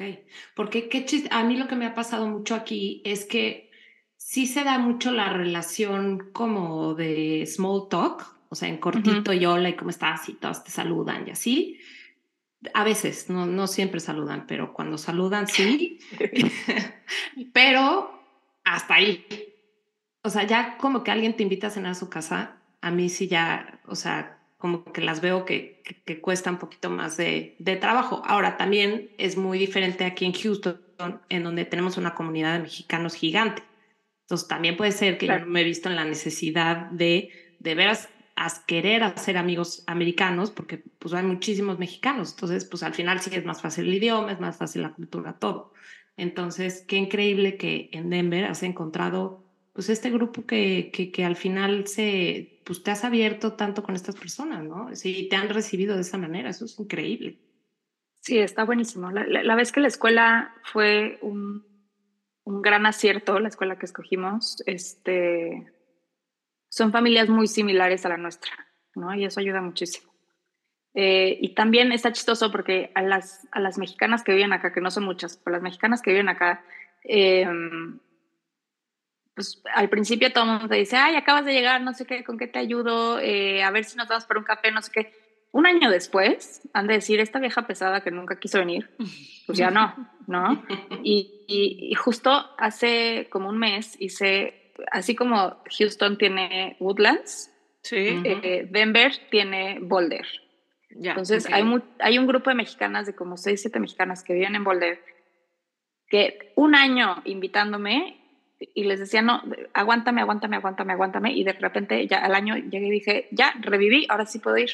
porque qué a mí lo que me ha pasado mucho aquí es que sí se da mucho la relación como de small talk, o sea, en cortito y hola y cómo estás y todos te saludan y así. A veces, no, no siempre saludan, pero cuando saludan sí. pero hasta ahí. O sea, ya como que alguien te invita a cenar a su casa, a mí sí ya, o sea, como que las veo que, que, cuesta un poquito más de, de, trabajo. Ahora, también es muy diferente aquí en Houston, en donde tenemos una comunidad de mexicanos gigante. Entonces, también puede ser que yo no me he visto en la necesidad de, de veras, querer hacer amigos americanos, porque pues hay muchísimos mexicanos. Entonces, pues al final sí es más fácil el idioma, es más fácil la cultura, todo. Entonces, qué increíble que en Denver has encontrado pues este grupo que, que, que, al final se, pues te has abierto tanto con estas personas, ¿no? Sí, te han recibido de esa manera, eso es increíble. Sí, está buenísimo. La, la, vez que la escuela fue un, un, gran acierto, la escuela que escogimos, este, son familias muy similares a la nuestra, ¿no? Y eso ayuda muchísimo. Eh, y también está chistoso porque a las, a las mexicanas que viven acá, que no son muchas, pero las mexicanas que viven acá, eh, pues al principio todo el mundo te dice, ay, acabas de llegar, no sé qué, con qué te ayudo, eh, a ver si nos vamos por un café, no sé qué. Un año después, han de decir, esta vieja pesada que nunca quiso venir, pues ya no, ¿no? Y, y, justo hace como un mes hice, así como Houston tiene Woodlands, sí. Eh, Denver tiene Boulder. Ya, Entonces hay, hay un grupo de mexicanas, de como seis, siete mexicanas que viven en Boulder, que un año invitándome y les decía, no, aguántame, aguántame, aguántame, aguántame, y de repente ya al año llegué y dije, ya, reviví, ahora sí puedo ir,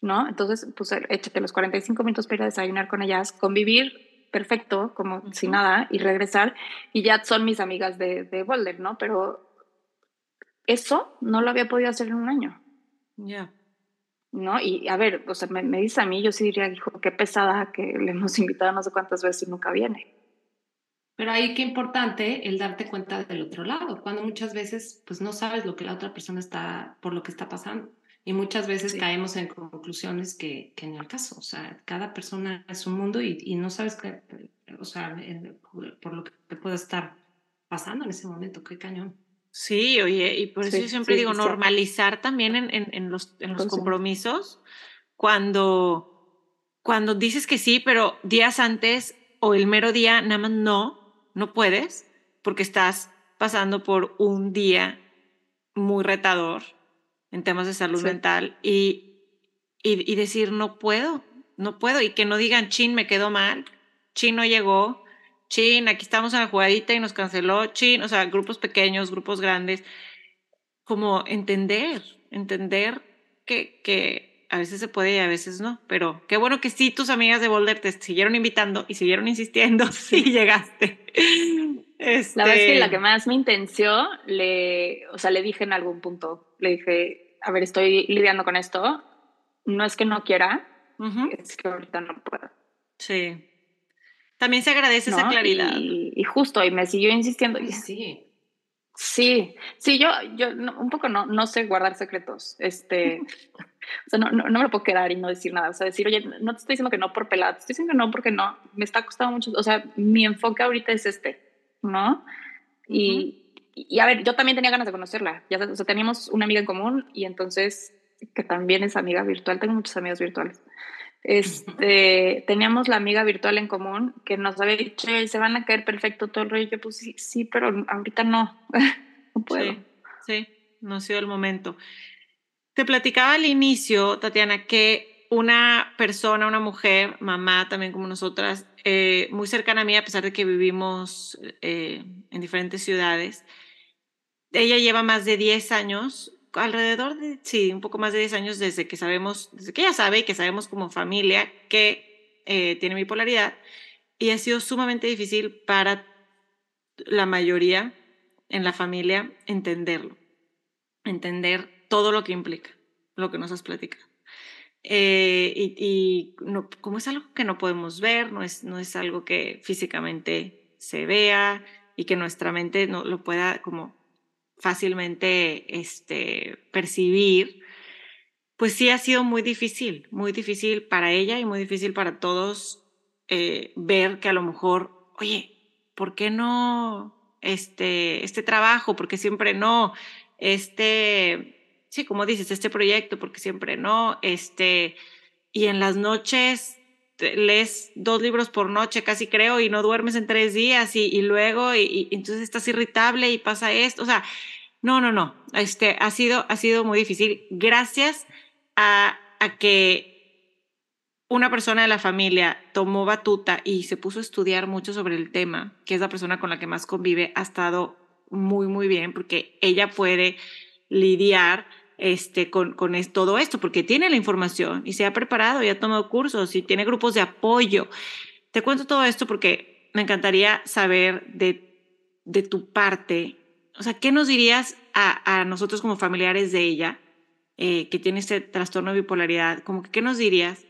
¿no? Entonces, pues échate los 45 minutos para ir a desayunar con ellas, convivir perfecto, como sin nada, y regresar, y ya son mis amigas de, de Boulder, ¿no? Pero eso no lo había podido hacer en un año. Ya. ¿no? Y a ver, o sea, me, me, dice a mí, yo sí diría, hijo, qué pesada que le hemos invitado no sé cuántas veces y nunca viene. Pero ahí qué importante el darte cuenta del otro lado, cuando muchas veces pues no sabes lo que la otra persona está, por lo que está pasando. Y muchas veces caemos en conclusiones que, que en el caso, o sea, cada persona es un mundo y, y no sabes qué, o sea, por lo que te puede estar pasando en ese momento, qué cañón. Sí, oye, y por eso yo siempre digo, normalizar también en, en, en los, en los compromisos, cuando, cuando dices que sí, pero días antes o el mero día nada más no, no puedes, porque estás pasando por un día muy retador en temas de salud mental y, y, decir, no puedo, no puedo, y que no digan, chin, me quedó mal, chin, no llegó, chin, aquí estamos en la jugadita y nos canceló, chin, o sea, grupos pequeños, grupos grandes, como entender, entender que, que a veces se puede y a veces no, pero qué bueno que sí tus amigas de Boulder te siguieron invitando y siguieron insistiendo, sí llegaste. Este... La verdad es que la que más me intenció, le, o sea, le dije en algún punto, le dije, a ver, estoy lidiando con esto, no es que no quiera, es que ahorita no puedo. Sí. También se agradece esa claridad. Y, justo, y me siguió insistiendo. Y sí. Sí, sí, yo, yo un poco no, no sé guardar secretos. Este, o sea, no, no, me lo puedo quedar y no decir nada. O sea, decir, oye, no te estoy diciendo que no por pelado, te estoy diciendo que no porque no, me está costando mucho. O sea, mi enfoque ahorita es este, ¿no? Y, y, a ver, yo también tenía ganas de conocerla. Ya, o sea, teníamos una amiga en común y entonces, que también es amiga virtual, tengo muchas amigas virtuales. Este, teníamos la amiga virtual en común que nos había dicho, se van a caer perfecto todo el rollo. Yo, pues sí, sí, pero ahorita no, no puedo. Sí, no ha sido el momento. Te platicaba al inicio, Tatiana, que una persona, una mujer, mamá también como nosotras, eh, muy cercana a mí, a pesar de que vivimos eh, en diferentes ciudades, ella lleva más de 10 años, alrededor de, sí, un poco más de 10 años desde que sabemos, desde que ella sabe y que sabemos como familia que eh, tiene bipolaridad y ha sido sumamente difícil para la mayoría en la familia entenderlo, entender todo lo que implica, lo que nos has platicado. Eh, y, no, como es algo que no podemos ver, no es, no es algo que físicamente se vea y que nuestra mente no lo pueda como fácilmente este, percibir, pues sí ha sido muy difícil, muy difícil para ella y muy difícil para todos eh, ver que a lo mejor, oye, ¿por qué no este, este trabajo? ¿Por qué siempre no? Este, sí, como dices, este proyecto, porque siempre no? Este, y en las noches lees dos libros por noche, casi creo, y no duermes en tres días, y, luego, y, y, entonces estás irritable y pasa esto, o sea, no, no, no. Este, ha, sido, ha sido muy difícil. Gracias a, a que una persona de la familia tomó batuta y se puso a estudiar mucho sobre el tema, que es la persona con la que más convive, ha estado muy, muy bien, porque ella puede lidiar este, con, con todo esto, porque tiene la información y se ha preparado y ha tomado cursos y tiene grupos de apoyo. Te cuento todo esto porque me encantaría saber de, de tu parte o sea, ¿qué nos dirías a, nosotros como familiares de ella eh, que tiene este trastorno de bipolaridad? Como que, ¿qué nos dirías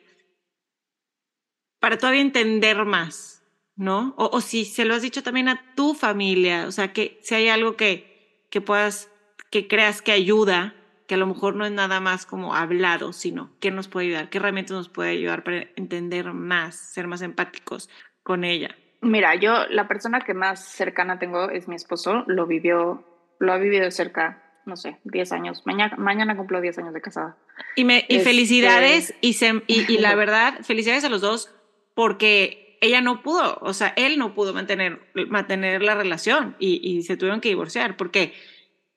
para todavía entender más, ¿no? O, si se lo has dicho también a tu familia, o sea, que si hay algo que, que puedas, que creas que ayuda, que a lo mejor no es nada más como hablado, sino qué nos puede ayudar, qué herramientas nos puede ayudar para entender más, ser más empáticos con ella. Mira, yo la persona que más cercana tengo es mi esposo, lo vivió, lo ha vivido cerca, no sé, 10 años. Mañana, mañana cumplo 10 años de casada. Y, me, y este, felicidades, y, y, la verdad, felicidades a los dos, porque ella no pudo, o sea, él no pudo mantener, mantener la relación y, se tuvieron que divorciar. ¿Por qué?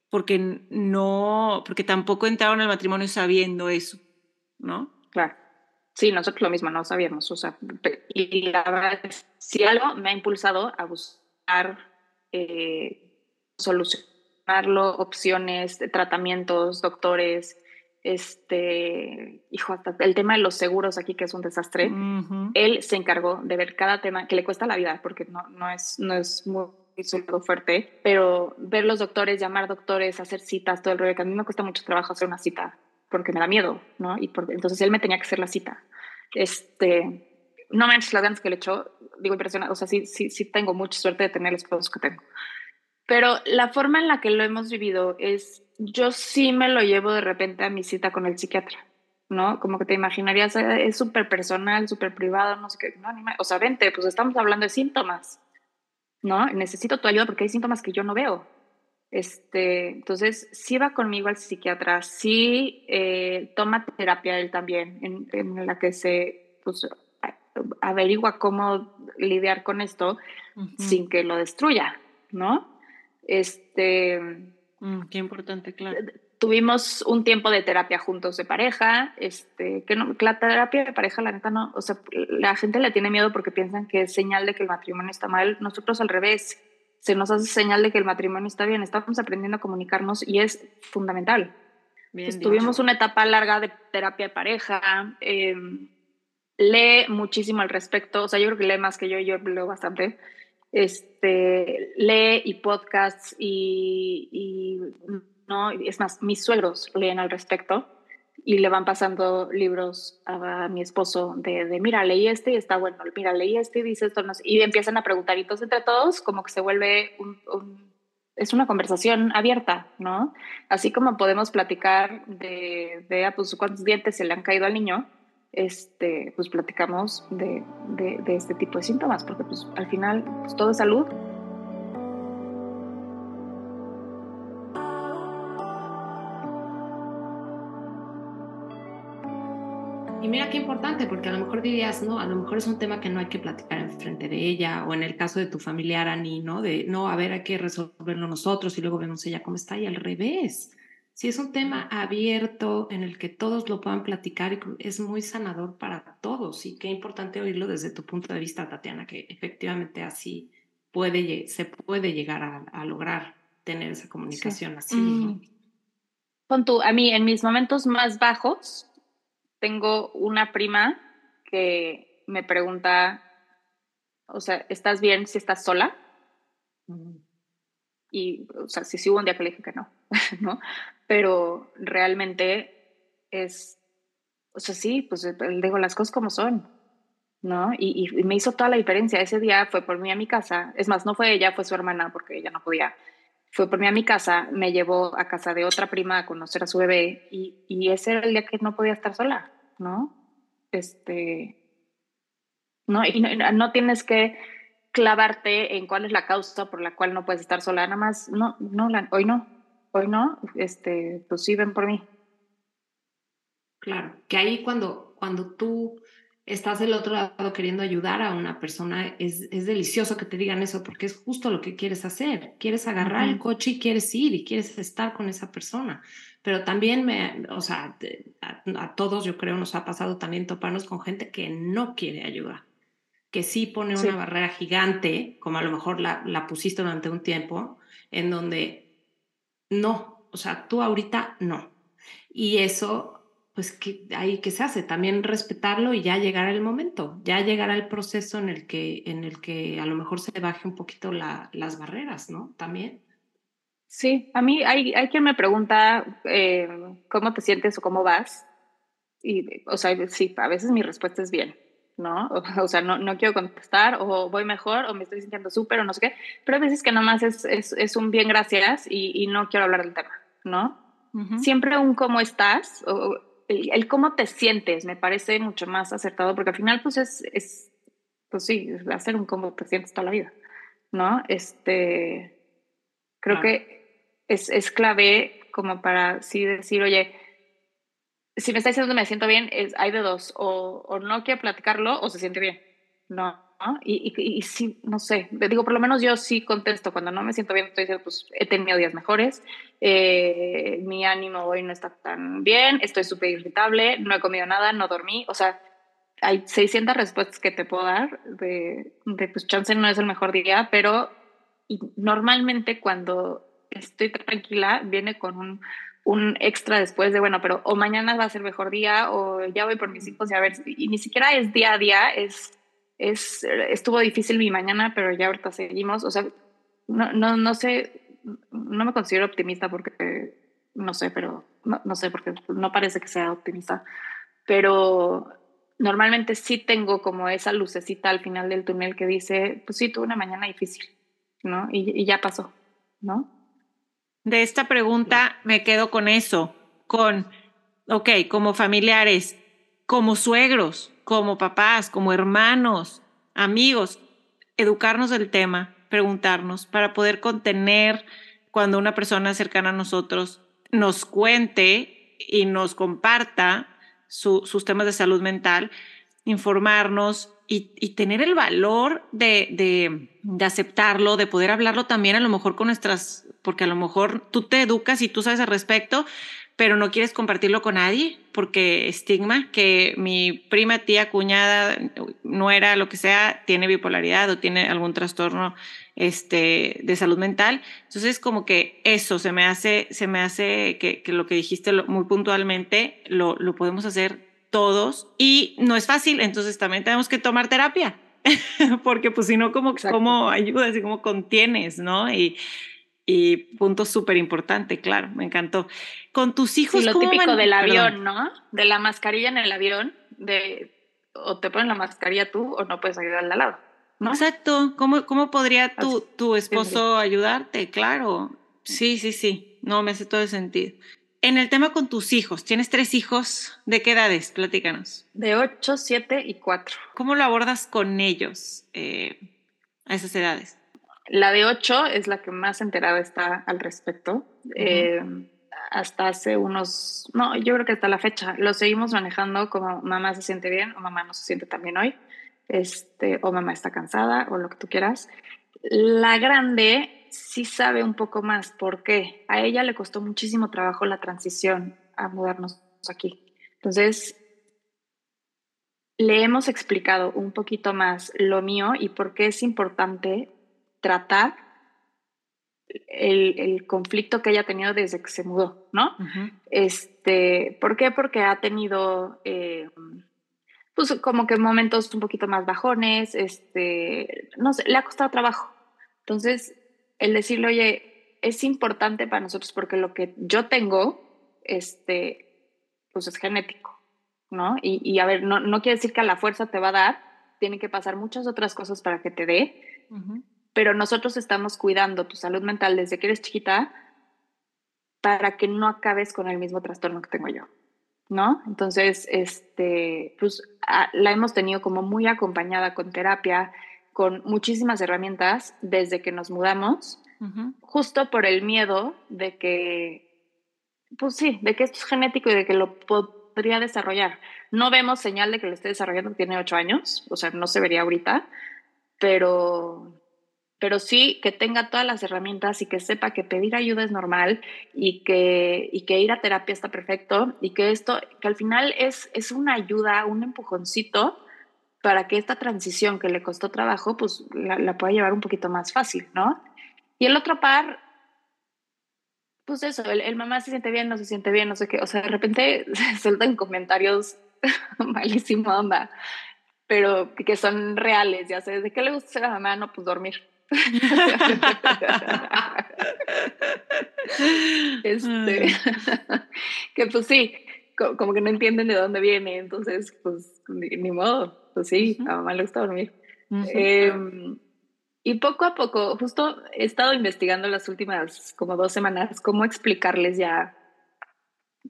Porque no, porque tampoco entraron al matrimonio sabiendo eso, ¿no? Claro. Sí, nosotros lo mismo, no sabíamos. O sea, y la verdad, si algo me ha impulsado a buscar eh, solucionarlo, opciones, tratamientos, doctores, este, hijo, hasta el tema de los seguros aquí, que es un desastre, él se encargó de ver cada tema que le cuesta la vida, porque no, no, es, no es muy fuerte, pero ver los doctores, llamar doctores, hacer citas, todo el rollo, que a mí me cuesta mucho trabajo hacer una cita porque me da miedo, ¿no? Y entonces él me tenía que hacer la cita. Este, no manches las ganas que le echó, digo impresionante, o sea, sí, sí, sí tengo mucha suerte de tener los esposos que tengo. Pero la forma en la que lo hemos vivido es, yo sí me lo llevo de repente a mi cita con el psiquiatra, ¿no? Como que te imaginarías, eh, es súper personal, súper privado, no sé qué, no, o sea, vente, pues estamos hablando de síntomas, ¿no? Necesito tu ayuda porque hay síntomas que yo no veo, este, entonces, sí va conmigo al psiquiatra, sí eh, toma terapia él también, en, la que se pues, averigua cómo lidiar con esto sin que lo destruya, ¿no? Este... Mm, qué importante, claro. Tuvimos un tiempo de terapia juntos de pareja, este, que no, la terapia de pareja, la neta, no, o sea, la gente le tiene miedo porque piensan que es señal de que el matrimonio está mal. Nosotros al revés, se nos hace señal de que el matrimonio está bien. Estamos aprendiendo a comunicarnos y es fundamental. tuvimos una etapa larga de terapia de pareja. Em, lee muchísimo al respecto. O sea, yo creo que lee más que yo. Yo leo bastante. Este, lee y podcasts y, y no, es más, mis suegros leen al respecto y le van pasando libros a, mi esposo de, mira, leí este y está bueno, mira, leí este y dice esto, y empiezan a preguntar. Y entre todos como que se vuelve un, es una conversación abierta, ¿no? Así como podemos platicar de, de ah, pues, cuántos dientes se le han caído al niño, este, pues platicamos de, de, de este tipo de síntomas, porque pues al final pues, todo es salud Y mira qué importante, porque a lo mejor dirías, no, a lo mejor es un tema que no hay que platicar en frente de ella, o en el caso de tu familiar, Ani, ¿no? De, no, a ver, hay que resolverlo nosotros y luego vemos ella cómo está, y al revés. Si es un tema abierto en el que todos lo puedan platicar, es muy sanador para todos. Y qué importante oírlo desde tu punto de vista, Tatiana, que efectivamente así puede, se puede llegar a, lograr tener esa comunicación así. Mm. Con tu, a mí, en mis momentos más bajos, tengo una prima que me pregunta, o sea, ¿estás bien si estás sola? Y, o sea, sí, sí hubo un día que le dije que no, ¿no? Pero realmente es, o sea, sí, pues digo las cosas como son, ¿no? Y, y, me hizo toda la diferencia. Ese día fue por mí a mi casa. Es más, no fue ella, fue su hermana, porque ella no podía. Fue por mí a mi casa, me llevó a casa de otra prima a conocer a su bebé y, y ese era el día que no podía estar sola. ¿no? Este, ¿no? Y no, tienes que clavarte en cuál es la causa por la cual no puedes estar sola, nada más, no, no, hoy no, hoy no, este, pues sí, ven por mí. Claro, que ahí cuando, cuando tú estás del otro lado queriendo ayudar a una persona, es, es delicioso que te digan eso porque es justo lo que quieres hacer. Quieres agarrar el coche y quieres ir y quieres estar con esa persona pero también me, o sea, a, todos yo creo nos ha pasado también toparnos con gente que no quiere ayuda, que sí pone una barrera gigante, como a lo mejor la, la pusiste durante un tiempo, en donde no, o sea, tú ahorita no. Y eso, pues que ahí que se hace, también respetarlo y ya llegar el momento, ya llegar al proceso en el que, en el que a lo mejor se baje un poquito la, las barreras, ¿no? También. Sí, a mí hay, hay quien me pregunta eh, cómo te sientes o cómo vas. Y, o sea, sí, a veces mi respuesta es bien, ¿no? O, sea, no, no, quiero contestar o voy mejor o me estoy sintiendo súper o no sé qué, pero a veces que nomás es, es, es un bien gracias y, y, no quiero hablar del tema, ¿no? Siempre un cómo estás, o, el, el, cómo te sientes me parece mucho más acertado porque al final pues es, es pues sí, hacer un cómo te sientes toda la vida, ¿no? Este, creo que es, es clave como para sí decir, oye, si me está diciendo me siento bien, es, hay de dos, o, o, no quiere platicarlo o se siente bien, ¿no? Y, y, y, sí, no sé, digo, por lo menos yo sí contesto, cuando no me siento bien, estoy diciendo, pues he tenido días mejores, eh, mi ánimo hoy no está tan bien, estoy súper irritable, no he comido nada, no dormí, o sea, hay 600 respuestas que te puedo dar de, de pues chance no es el mejor día, pero normalmente cuando estoy tranquila, viene con un, un extra después de, bueno, pero o mañana va a ser mejor día o ya voy por mis hijos y a ver, y ni siquiera es día a día, es, es, estuvo difícil mi mañana, pero ya ahorita seguimos, o sea, no, no, no sé, no me considero optimista porque, no sé, pero, no, no sé, porque no parece que sea optimista, pero normalmente sí tengo como esa lucecita al final del túnel que dice, pues sí, tuve una mañana difícil, ¿no? Y, y ya pasó, ¿no? de esta pregunta me quedo con eso, con, ok, como familiares, como suegros, como papás, como hermanos, amigos, educarnos del tema, preguntarnos para poder contener cuando una persona cercana a nosotros nos cuente y nos comparta sus temas de salud mental, informarnos y, tener el valor de, de, aceptarlo, de poder hablarlo también a lo mejor con nuestras, porque a lo mejor tú te educas y tú sabes al respecto, pero no quieres compartirlo con nadie porque estigma que mi prima, tía, cuñada, nuera, lo que sea, tiene bipolaridad o tiene algún trastorno este, de salud mental. Entonces, como que eso se me hace, se me hace que, que lo que dijiste muy puntualmente lo, lo podemos hacer todos y no es fácil, entonces también tenemos que tomar terapia, porque pues si no, ¿cómo, cómo ayudas y cómo contienes, no? Y, y punto súper importante, claro, me encantó. Con tus hijos. Sí, lo típico del avión, ¿no? De la mascarilla en el avión, de o te ponen la mascarilla tú o no puedes ayudar al lado. ¿no? Exacto. ¿Cómo, cómo podría tu, tu esposo ayudarte? Claro. Sí, sí, sí. No, me hace todo el sentido. En el tema con tus hijos, tienes tres hijos, ¿de qué edades? Platícanos. De 8, 7 y 4. ¿Cómo lo abordas con ellos eh, a esas edades? La de 8 es la que más enterada está al respecto. Eh, hasta hace unos, no, yo creo que hasta la fecha, lo seguimos manejando como mamá se siente bien o mamá no se siente tan bien hoy, este, o mamá está cansada o lo que tú quieras. La grande sí sabe un poco más por qué. A ella le costó muchísimo trabajo la transición a mudarnos aquí. Entonces, le hemos explicado un poquito más lo mío y por qué es importante tratar el, conflicto que ella ha tenido desde que se mudó, ¿no? este, ¿Por qué? Porque ha tenido, eh, pues como que momentos un poquito más bajones, este, no sé, le ha costado trabajo. Entonces, el decirle, oye, es importante para nosotros porque lo que yo tengo, este, pues es genético, ¿no? Y, a ver, no, no, quiere decir que a la fuerza te va a dar, tiene que pasar muchas otras cosas para que te dé, pero nosotros estamos cuidando tu salud mental desde que eres chiquita para que no acabes con el mismo trastorno que tengo yo, ¿no? Entonces, este, pues la hemos tenido como muy acompañada con terapia, con muchísimas herramientas desde que nos mudamos, justo por el miedo de que, pues sí, de que esto es genético y de que lo podría desarrollar. No vemos señal de que lo esté desarrollando, tiene ocho años, o sea, no se vería ahorita, pero, pero sí que tenga todas las herramientas y que sepa que pedir ayuda es normal y que, y que ir a terapia está perfecto y que esto, que al final es, es una ayuda, un empujoncito para que esta transición que le costó trabajo, pues la, pueda llevar un poquito más fácil, ¿no? Y el otro par, pues eso, el, mamá se siente bien, no se siente bien, no sé qué, o sea, de repente se sueltan comentarios malísimo onda, pero que son reales, ya sabes, ¿de qué le gusta a la mamá? No, pues dormir. este, que pues sí, como que no entienden de dónde viene, entonces pues ni modo, pues sí, a mamá le gusta dormir. Em, y poco a poco, justo he estado investigando las últimas como dos semanas cómo explicarles ya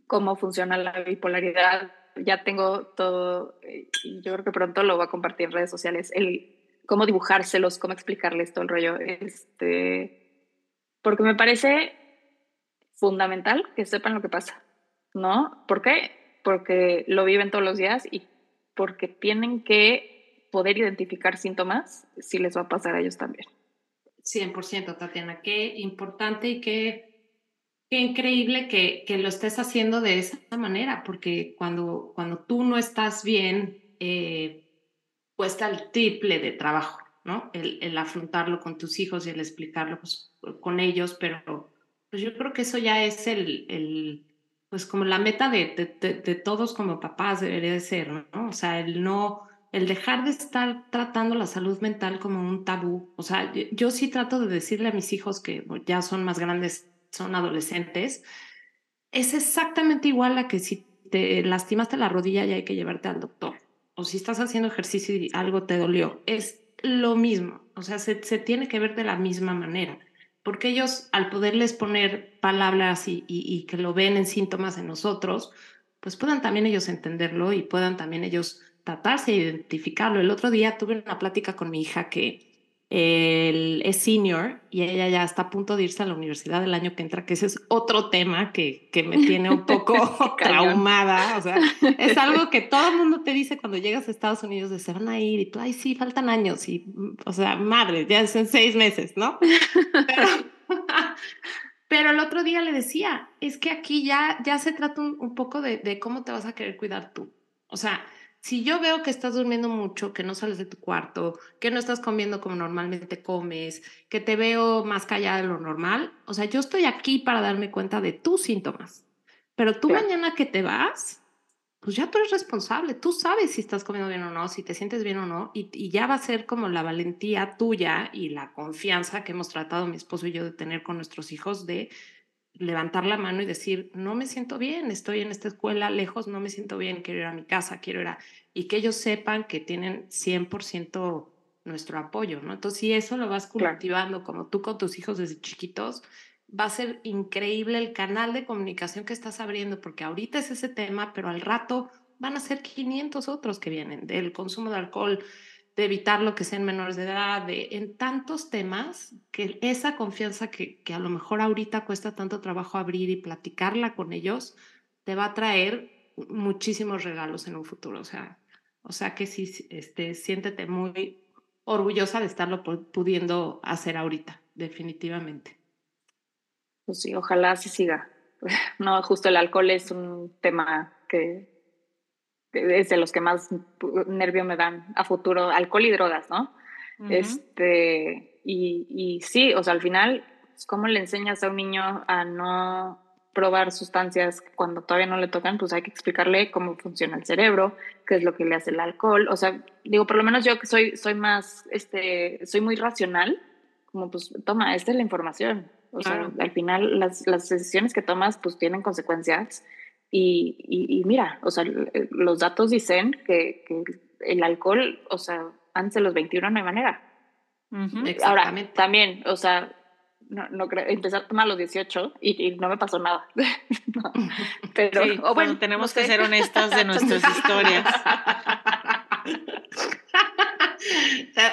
cómo funciona la bipolaridad. Ya tengo todo, y yo creo que pronto lo voy a compartir en redes sociales, el cómo dibujárselos, cómo explicarles todo el rollo. Este, porque me parece fundamental que sepan lo que pasa, ¿no? ¿Por qué? Porque lo viven todos los días y porque tienen que poder identificar síntomas si les va a pasar a ellos también. 100%, Tatiana. Qué importante y qué, qué increíble que, que, lo estés haciendo de esa manera, porque cuando, cuando tú no estás bien, eh, cuesta el triple de trabajo, ¿no? El, el, afrontarlo con tus hijos y el explicarlo pues, con ellos, pero pues yo creo que eso ya es el, el pues como la meta de, de, todos como papás debería de ser, ¿no? O sea, el no, el dejar de estar tratando la salud mental como un tabú. O sea, yo, sí trato de decirle a mis hijos que ya son más grandes, son adolescentes, es exactamente igual a que si te lastimaste la rodilla y hay que llevarte al doctor. O si estás haciendo ejercicio y algo te dolió. Es lo mismo. O sea, se, se tiene que ver de la misma manera porque ellos al poderles poner palabras y, que lo ven en síntomas en nosotros, pues puedan también ellos entenderlo y puedan también ellos tratarse de identificarlo. El otro día tuve una plática con mi hija que él es senior y ella ya está a punto de irse a la universidad el año que entra, que ese es otro tema que, que me tiene un poco traumada. O sea, es algo que todo el mundo te dice cuando llegas a Estados Unidos de se van a ir y tú, ay, sí, faltan años y, o sea, madre, ya son seis meses, ¿no? Pero, pero el otro día le decía, es que aquí ya, ya se trata un, un poco de, de cómo te vas a querer cuidar tú. O sea, si yo veo que estás durmiendo mucho, que no sales de tu cuarto, que no estás comiendo como normalmente comes, que te veo más callada de lo normal, o sea, yo estoy aquí para darme cuenta de tus síntomas. Pero tú mañana que te vas, pues ya tú eres responsable, tú sabes si estás comiendo bien o no, si te sientes bien o no, y, y ya va a ser como la valentía tuya y la confianza que hemos tratado mi esposo y yo de tener con nuestros hijos de levantar la mano y decir, no me siento bien, estoy en esta escuela lejos, no me siento bien, quiero ir a mi casa, quiero ir a... Y que ellos sepan que tienen 100% nuestro apoyo, ¿no? Entonces, si eso lo vas cultivando como tú con tus hijos desde chiquitos, va a ser increíble el canal de comunicación que estás abriendo, porque ahorita es ese tema, pero al rato van a ser 500 otros que vienen del consumo de alcohol, de evitar lo que sean menores de edad, de, en tantos temas, que esa confianza que, que a lo mejor ahorita cuesta tanto trabajo abrir y platicarla con ellos, te va a traer muchísimos regalos en un futuro. O sea, o sea que sí, este, siéntete muy orgullosa de estarlo pudiendo hacer ahorita, definitivamente. Pues sí, ojalá así siga. No, justo el alcohol es un tema que es de los que más nervio me dan a futuro, alcohol y drogas, ¿no? Este, y, y, sí, o sea, al final, ¿cómo le enseñas a un niño a no probar sustancias cuando todavía no le tocan? Pues hay que explicarle cómo funciona el cerebro, qué es lo que le hace el alcohol. O sea, digo, por lo menos yo que soy, soy más, este, soy muy racional, como pues, toma, esta es la información. O sea, al final las, las decisiones que tomas pues tienen consecuencias y, y, mira, o sea, eh, los datos dicen que, que, el alcohol, o sea, antes de los 21 no hay manera. Ahora, también, o sea, no, no creo, empecé a tomar a los 18 y, y no me pasó nada. Pero, bueno, tenemos que ser honestas de nuestras historias.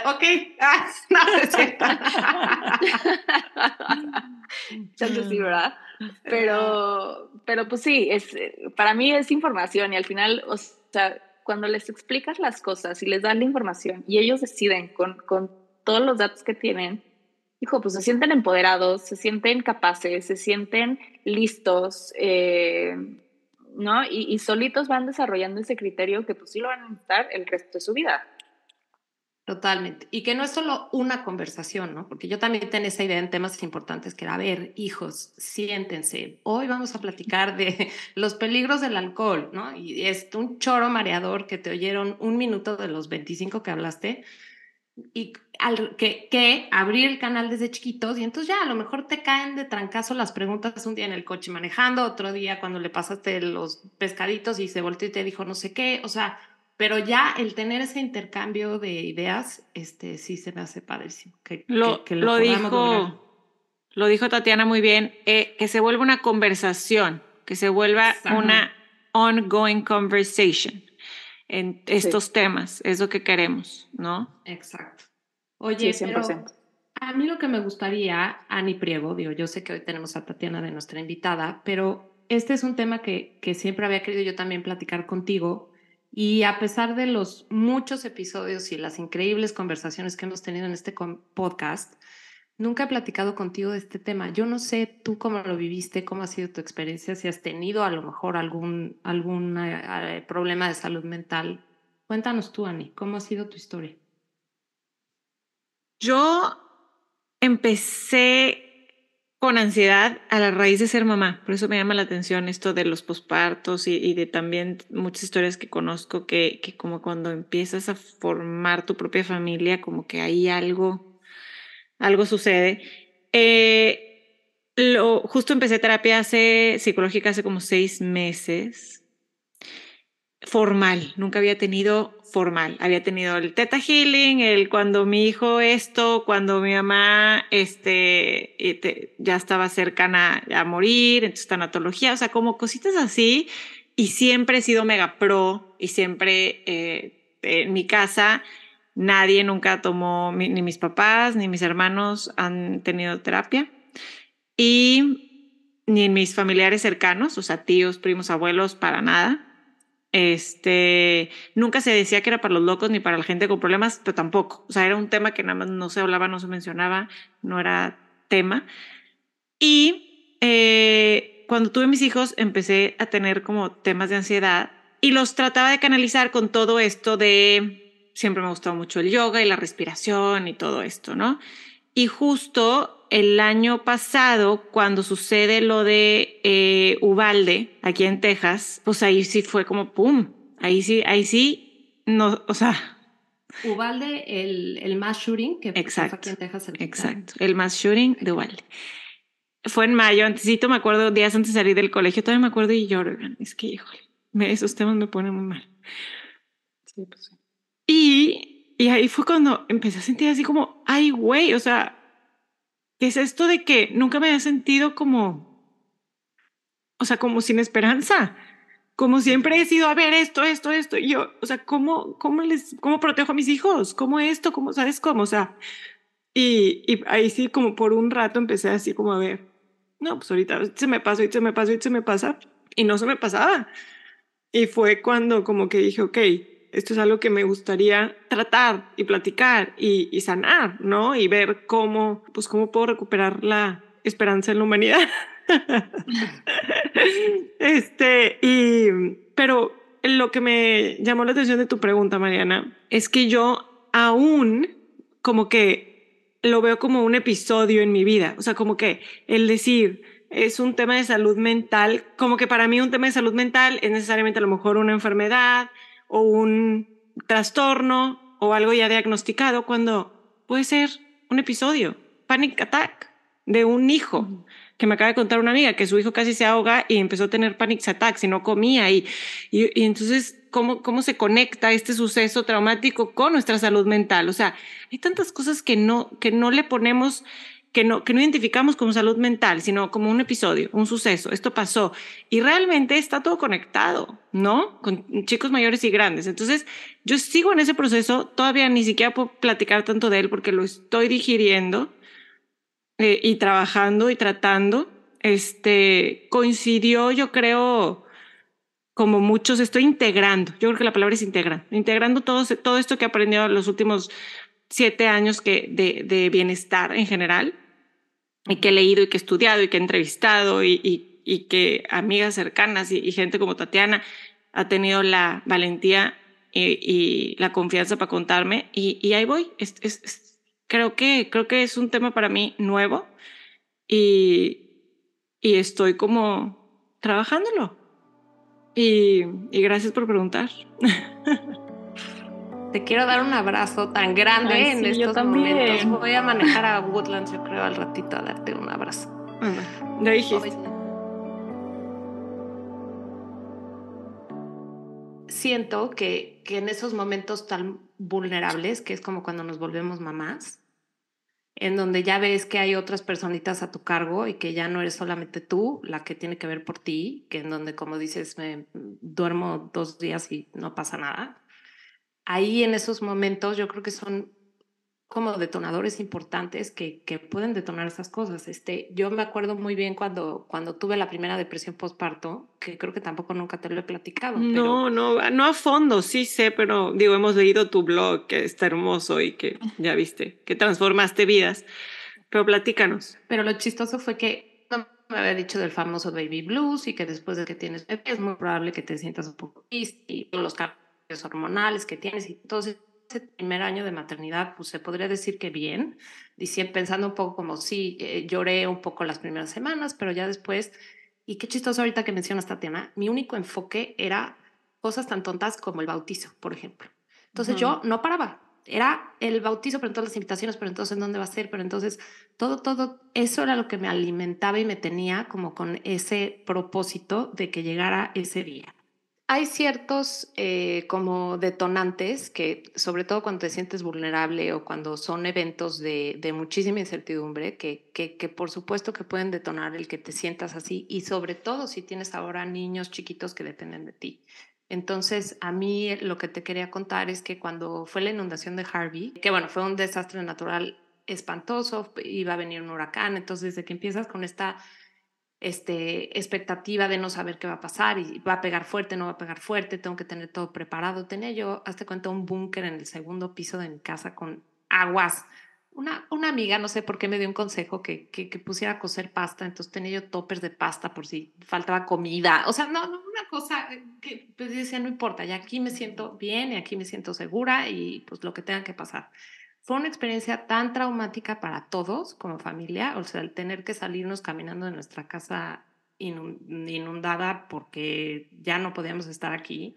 ok, ah, no, sí, ¿verdad? Pero, pero pues sí, es, para mí es información y al final, o sea, cuando les explicas las cosas y les das la información y ellos deciden con, con todos los datos que tienen, hijo, pues se sienten empoderados, se sienten capaces, se sienten listos, eh, ¿no? Y, y, solitos van desarrollando ese criterio que pues sí lo van a necesitar el resto de su vida. Totalmente. Y que no es solo una conversación, ¿no? Porque yo también tengo esa idea en temas importantes que era, a ver, hijos, siéntense. Hoy vamos a platicar de los peligros del alcohol, ¿no? Y es un choro mareador que te oyeron un minuto de los 25 que hablaste y al, que, que abrir el canal desde chiquitos y entonces ya a lo mejor te caen de trancazo las preguntas un día en el coche manejando, otro día cuando le pasaste los pescaditos y se volteó y te dijo no sé qué, o sea, pero ya el tener ese intercambio de ideas, este, sí se me hace padrísimo. Que, lo, lo, dijo, lo dijo Tatiana muy bien, eh, que se vuelva una conversación, que se vuelva una ongoing conversation en estos temas, es lo que queremos, ¿no? Exacto. Oye, sí, 100%. a mí lo que me gustaría, Ani Priego, digo, yo sé que hoy tenemos a Tatiana de nuestra invitada, pero este es un tema que, que siempre había querido yo también platicar contigo, y a pesar de los muchos episodios y las increíbles conversaciones que hemos tenido en este podcast, nunca he platicado contigo de este tema. Yo no sé tú cómo lo viviste, cómo ha sido tu experiencia, si has tenido a lo mejor algún, algún eh, problema de salud mental. Cuéntanos tú, Ani, ¿cómo ha sido tu historia? Yo empecé con ansiedad a la raíz de ser mamá. Por eso me llama la atención esto de los pospartos y, de también muchas historias que conozco que, como cuando empiezas a formar tu propia familia, como que hay algo, algo sucede. Eh, lo, justo empecé terapia hace, psicológica hace como seis meses. Formal, nunca había tenido formal. Había tenido el teta healing, el cuando mi hijo esto, cuando mi mamá este, ya estaba cercana a morir, entonces tanatología, o sea, como cositas así. Y siempre he sido mega pro y siempre eh, en mi casa Nadie nunca tomó, ni mis papás, ni mis hermanos han tenido terapia. Y ni mis familiares cercanos, o sea, tíos, primos, abuelos, para nada. Este, nunca se decía que era para los locos ni para la gente con problemas, pero tampoco. O sea, era un tema que nada más no se hablaba, no se mencionaba, no era tema. Y eh, cuando tuve mis hijos, empecé a tener como temas de ansiedad y los trataba de canalizar con todo esto de, siempre me gustó mucho el yoga y la respiración y todo esto, ¿no? Y justo el año pasado, cuando sucede lo de eh, Ubalde, aquí en Texas, pues ahí sí fue como pum. Ahí sí, ahí sí, no, o sea. Ubalde, el, el mass shooting que exacto, aquí en Texas. El exacto, el mass shooting de Ubalde. Fue en mayo, antesito me acuerdo, días antes de salir del colegio, todavía me acuerdo y lloro, es que, híjole, esos temas me ponen muy mal. Sí, pues sí. Y, y ahí fue cuando empecé a sentir así como, ay, güey, o sea, es esto de que nunca me había sentido como, o sea, como sin esperanza. Como siempre he sido, a ver, esto, esto, esto. Y yo, o sea, ¿cómo, cómo, les, cómo protejo a mis hijos? ¿Cómo esto? ¿Cómo, sabes cómo? O sea, y, y ahí sí, como por un rato empecé así como a ver, no, pues ahorita se me pasa, y se me pasa, y se me pasa. Y no se me pasaba. Y fue cuando como que dije, ok, esto es algo que me gustaría tratar y platicar y, sanar, ¿no? Y ver cómo, pues cómo puedo recuperar la esperanza en la humanidad. este, y, pero lo que me llamó la atención de tu pregunta, Mariana, es que yo aún como que lo veo como un episodio en mi vida, o sea, como que el decir, es un tema de salud mental, como que para mí un tema de salud mental es necesariamente a lo mejor una enfermedad, o un trastorno o algo ya diagnosticado cuando puede ser un episodio, panic attack de un hijo. Que me acaba de contar una amiga que su hijo casi se ahoga y empezó a tener panic attacks y no comía. Y, y, y entonces, ¿cómo, ¿cómo se conecta este suceso traumático con nuestra salud mental? O sea, hay tantas cosas que no, que no le ponemos que no, que no identificamos como salud mental, sino como un episodio, un suceso, esto pasó. Y realmente está todo conectado, ¿no? Con chicos mayores y grandes. Entonces, yo sigo en ese proceso, todavía ni siquiera puedo platicar tanto de él porque lo estoy digiriendo eh, y trabajando y tratando. Este, coincidió, yo creo, como muchos, estoy integrando, yo creo que la palabra es integrar, integrando todo, todo esto que he aprendido en los últimos siete años que, de, de bienestar en general y que he leído y que he estudiado y que he entrevistado y, y, que amigas cercanas y, gente como Tatiana ha tenido la valentía y, la confianza para contarme y, ahí voy. Es, creo, que, creo que es un tema para mí nuevo y, y estoy como trabajándolo. Y gracias por preguntar. Te quiero dar un abrazo tan grande en estos momentos. Voy a manejar a Woodlands, yo creo, al ratito a darte un abrazo. Ya dijiste. Siento que, que en esos momentos tan vulnerables, que es como cuando nos volvemos mamás, en donde ya ves que hay otras personitas a tu cargo y que ya no eres solamente tú la que tiene que ver por ti, que en donde, como dices, me duermo dos días y no pasa nada ahí en esos momentos yo creo que son como detonadores importantes que, que pueden detonar esas cosas. Este, yo me acuerdo muy bien cuando, cuando tuve la primera depresión postparto, que creo que tampoco nunca te lo he platicado. No, no, no a fondo, sí sé, pero digo, hemos leído tu blog, que está hermoso y que ya viste, que transformaste vidas, pero platícanos. Pero lo chistoso fue que no me había dicho del famoso baby blues y que después de que tienes bebé es muy probable que te sientas un poco triste y los cambios hormonales que tienes y entonces ese primer año de maternidad, pues se podría decir que bien, diciendo, pensando un poco como sí, eh, lloré un poco las primeras semanas, pero ya después, y qué chistoso ahorita que mencionas tema, mi único enfoque era cosas tan tontas como el bautizo, por ejemplo. Entonces yo no paraba, era el bautizo, pero entonces las invitaciones, pero entonces dónde va a ser, pero entonces todo, todo, eso era lo que me alimentaba y me tenía como con ese propósito de que llegara ese día. Hay ciertos eh, como detonantes que, sobre todo cuando te sientes vulnerable o cuando son eventos de, de muchísima incertidumbre, que, que, que, por supuesto que pueden detonar el que te sientas así y sobre todo si tienes ahora niños chiquitos que dependen de ti. Entonces, a mí lo que te quería contar es que cuando fue la inundación de Harvey, que bueno, fue un desastre natural espantoso, iba a venir un huracán, entonces desde que empiezas con esta este, expectativa de no saber qué va a pasar y va a pegar fuerte, no va a pegar fuerte, tengo que tener todo preparado. Tenía yo, hazte cuenta, un búnker en el segundo piso de mi casa con aguas. Una, una amiga, no sé por qué me dio un consejo que, que, pusiera a cocer pasta, entonces tenía yo toppers de pasta por si faltaba comida. O sea, no, no una cosa que pues decía, no importa, ya aquí me siento bien y aquí me siento segura y pues lo que tenga que pasar. Fue una experiencia tan traumática para todos como familia, o sea, el tener que salirnos caminando de nuestra casa inundada porque ya no podíamos estar aquí,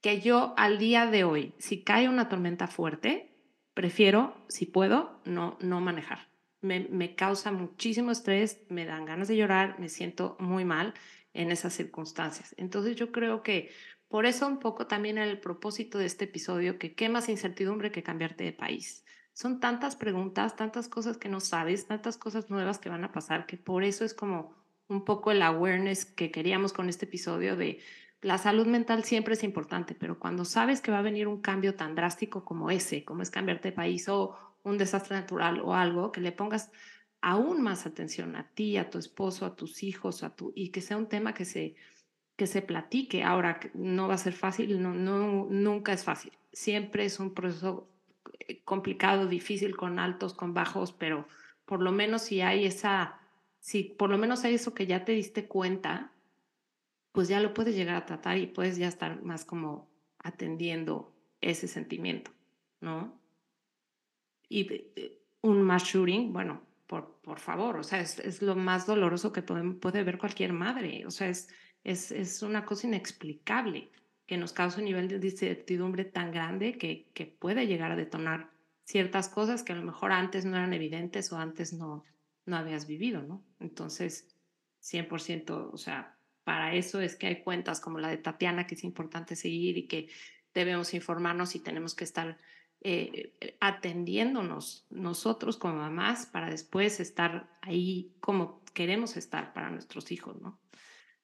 que yo al día de hoy, si cae una tormenta fuerte, prefiero, si puedo, no, no manejar. Me, me causa muchísimo estrés, me dan ganas de llorar, me siento muy mal en esas circunstancias. Entonces yo creo que por eso un poco también el propósito de este episodio, que qué más incertidumbre que cambiarte de país. Son tantas preguntas, tantas cosas que no sabes, tantas cosas nuevas que van a pasar, que por eso es como un poco el awareness que queríamos con este episodio de la salud mental siempre es importante, pero cuando sabes que va a venir un cambio tan drástico como ese, como es cambiarte de país o un desastre natural o algo, que le pongas aún más atención a ti, a tu esposo, a tus hijos, a tu, y que sea un tema que se, que se platique. Ahora, no va a ser fácil, no, no, nunca es fácil. Siempre es un proceso complicado, difícil, con altos, con bajos, pero por lo menos si hay esa, si por lo menos hay eso que ya te diste cuenta, pues ya lo puedes llegar a tratar y puedes ya estar más como atendiendo ese sentimiento, ¿no? Y un mass shooting, bueno, por, por favor, o sea, es, es lo más doloroso que puede, puede ver cualquier madre, o sea, es es, es una cosa inexplicable que nos causa un nivel de incertidumbre tan grande que, que puede llegar a detonar ciertas cosas que a lo mejor antes no eran evidentes o antes no, no habías vivido, ¿no? Entonces, 100%, o sea, para eso es que hay cuentas como la de Tatiana que es importante seguir y que debemos informarnos y tenemos que estar eh, atendiéndonos nosotros como mamás para después estar ahí como queremos estar para nuestros hijos, ¿no?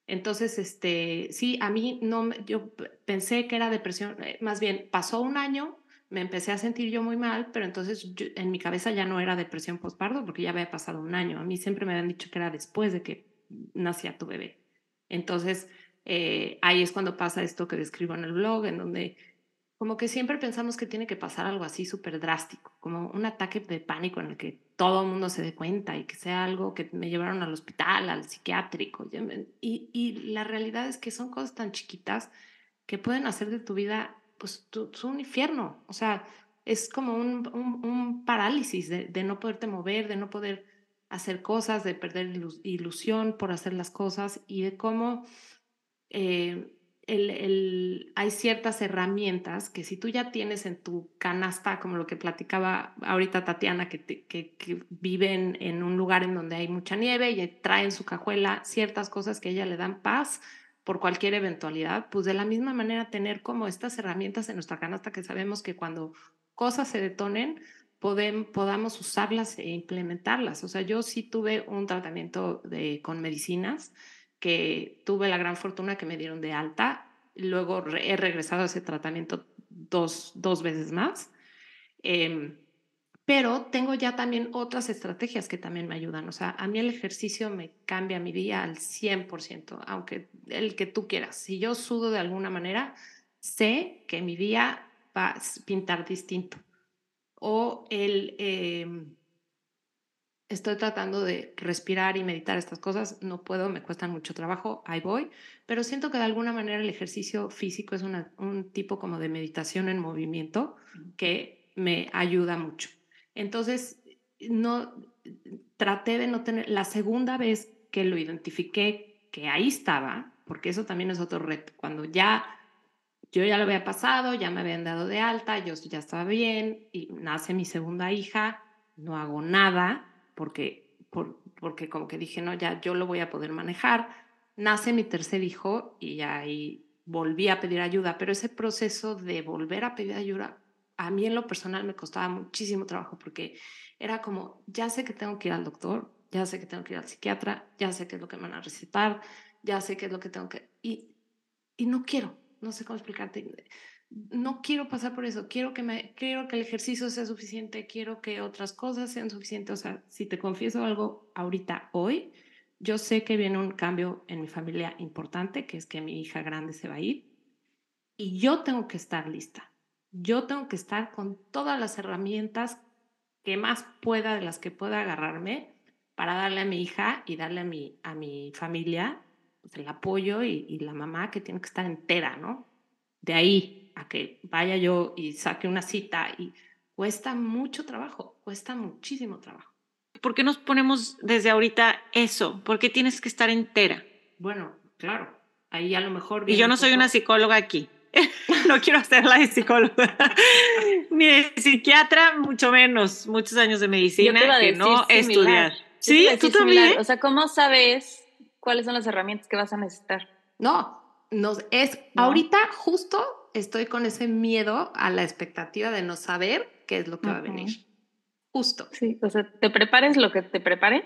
Entonces, este, sí, a mí no, yo pensé que era depresión, eh, más bien pasó un año, me empecé a sentir yo muy mal, pero entonces en mi cabeza ya no era depresión postparto porque ya había pasado un año. A mí siempre me habían dicho que era después de que nacía tu bebé. Entonces, eh, ahí es cuando pasa esto que describo en el blog, en donde como que siempre pensamos que tiene que pasar algo así súper drástico, como un ataque de pánico en el que todo el mundo se dé cuenta y que sea algo que me llevaron al hospital, al psiquiátrico. Y, y la realidad es que son cosas tan chiquitas que pueden hacer de tu vida pues tu, un infierno. O sea, es como un, un, parálisis de, de, no poderte mover, de no poder hacer cosas, de perder ilusión por hacer las cosas y de cómo... Eh, hay ciertas herramientas que si tú ya tienes en tu canasta, como lo que platicaba ahorita Tatiana, que, viven en un lugar en donde hay mucha nieve y trae en su cajuela ciertas cosas que a ella le dan paz por cualquier eventualidad, pues de la misma manera tener como estas herramientas en nuestra canasta que sabemos que cuando cosas se detonen, podamos usarlas e implementarlas. O sea, yo sí tuve un tratamiento con medicinas que tuve la gran fortuna que me dieron de alta. Luego he regresado a ese tratamiento dos, dos veces más. Em, pero tengo ya también otras estrategias que también me ayudan. O sea, a mí el ejercicio me cambia mi día al 100%, aunque el que tú quieras. Si yo sudo de alguna manera, sé que mi día va a pintar distinto. O el... Eh, estoy tratando de respirar y meditar estas cosas, no puedo, me cuesta mucho trabajo, ahí voy, pero siento que de alguna manera el ejercicio físico es un tipo como de meditación en movimiento que me ayuda mucho. Entonces, no traté de no tener, la segunda vez que lo identifiqué, que ahí estaba, porque eso también es otro reto, cuando ya yo ya lo había pasado, ya me habían dado de alta, yo ya estaba bien y nace mi segunda hija, no hago nada, porque, porque como que dije, no, ya yo lo voy a poder manejar. Nace mi tercer hijo y ahí volví a pedir ayuda, pero ese proceso de volver a pedir ayuda, a mí en lo personal me costaba muchísimo trabajo porque era como, ya sé que tengo que ir al doctor, ya sé que tengo que ir al psiquiatra, ya sé qué es lo que me van a recetar, ya sé qué es lo que tengo que... Y, y no quiero, no sé cómo explicarte, no quiero pasar por eso, quiero que, me, quiero que el ejercicio sea suficiente, quiero que otras cosas sean suficientes. O sea, si te confieso algo ahorita, hoy, yo sé que viene un cambio en mi familia importante, que es que mi hija grande se va a ir, y yo tengo que estar lista. Yo tengo que estar con todas las herramientas que más pueda, de las que pueda agarrarme, para darle a mi hija y darle a mi, a mi familia pues, el apoyo y, y la mamá que tiene que estar entera, ¿no? De ahí a que vaya yo y saque una cita y cuesta mucho trabajo, cuesta muchísimo trabajo. ¿Por qué nos ponemos desde ahorita eso? ¿Por qué tienes que estar entera? Bueno, claro, ahí a lo mejor... Y yo no soy una psicóloga aquí. no quiero hacerla de psicóloga, ni de psiquiatra, mucho menos. Muchos años de medicina que no estudiar. Sí, tú también. O sea, ¿cómo sabes cuáles son las herramientas que vas a necesitar? No, no es ahorita justo estoy con ese miedo a la expectativa de no saber qué es lo que va a venir. Justo. Sí, o sea, te prepares lo que te prepares,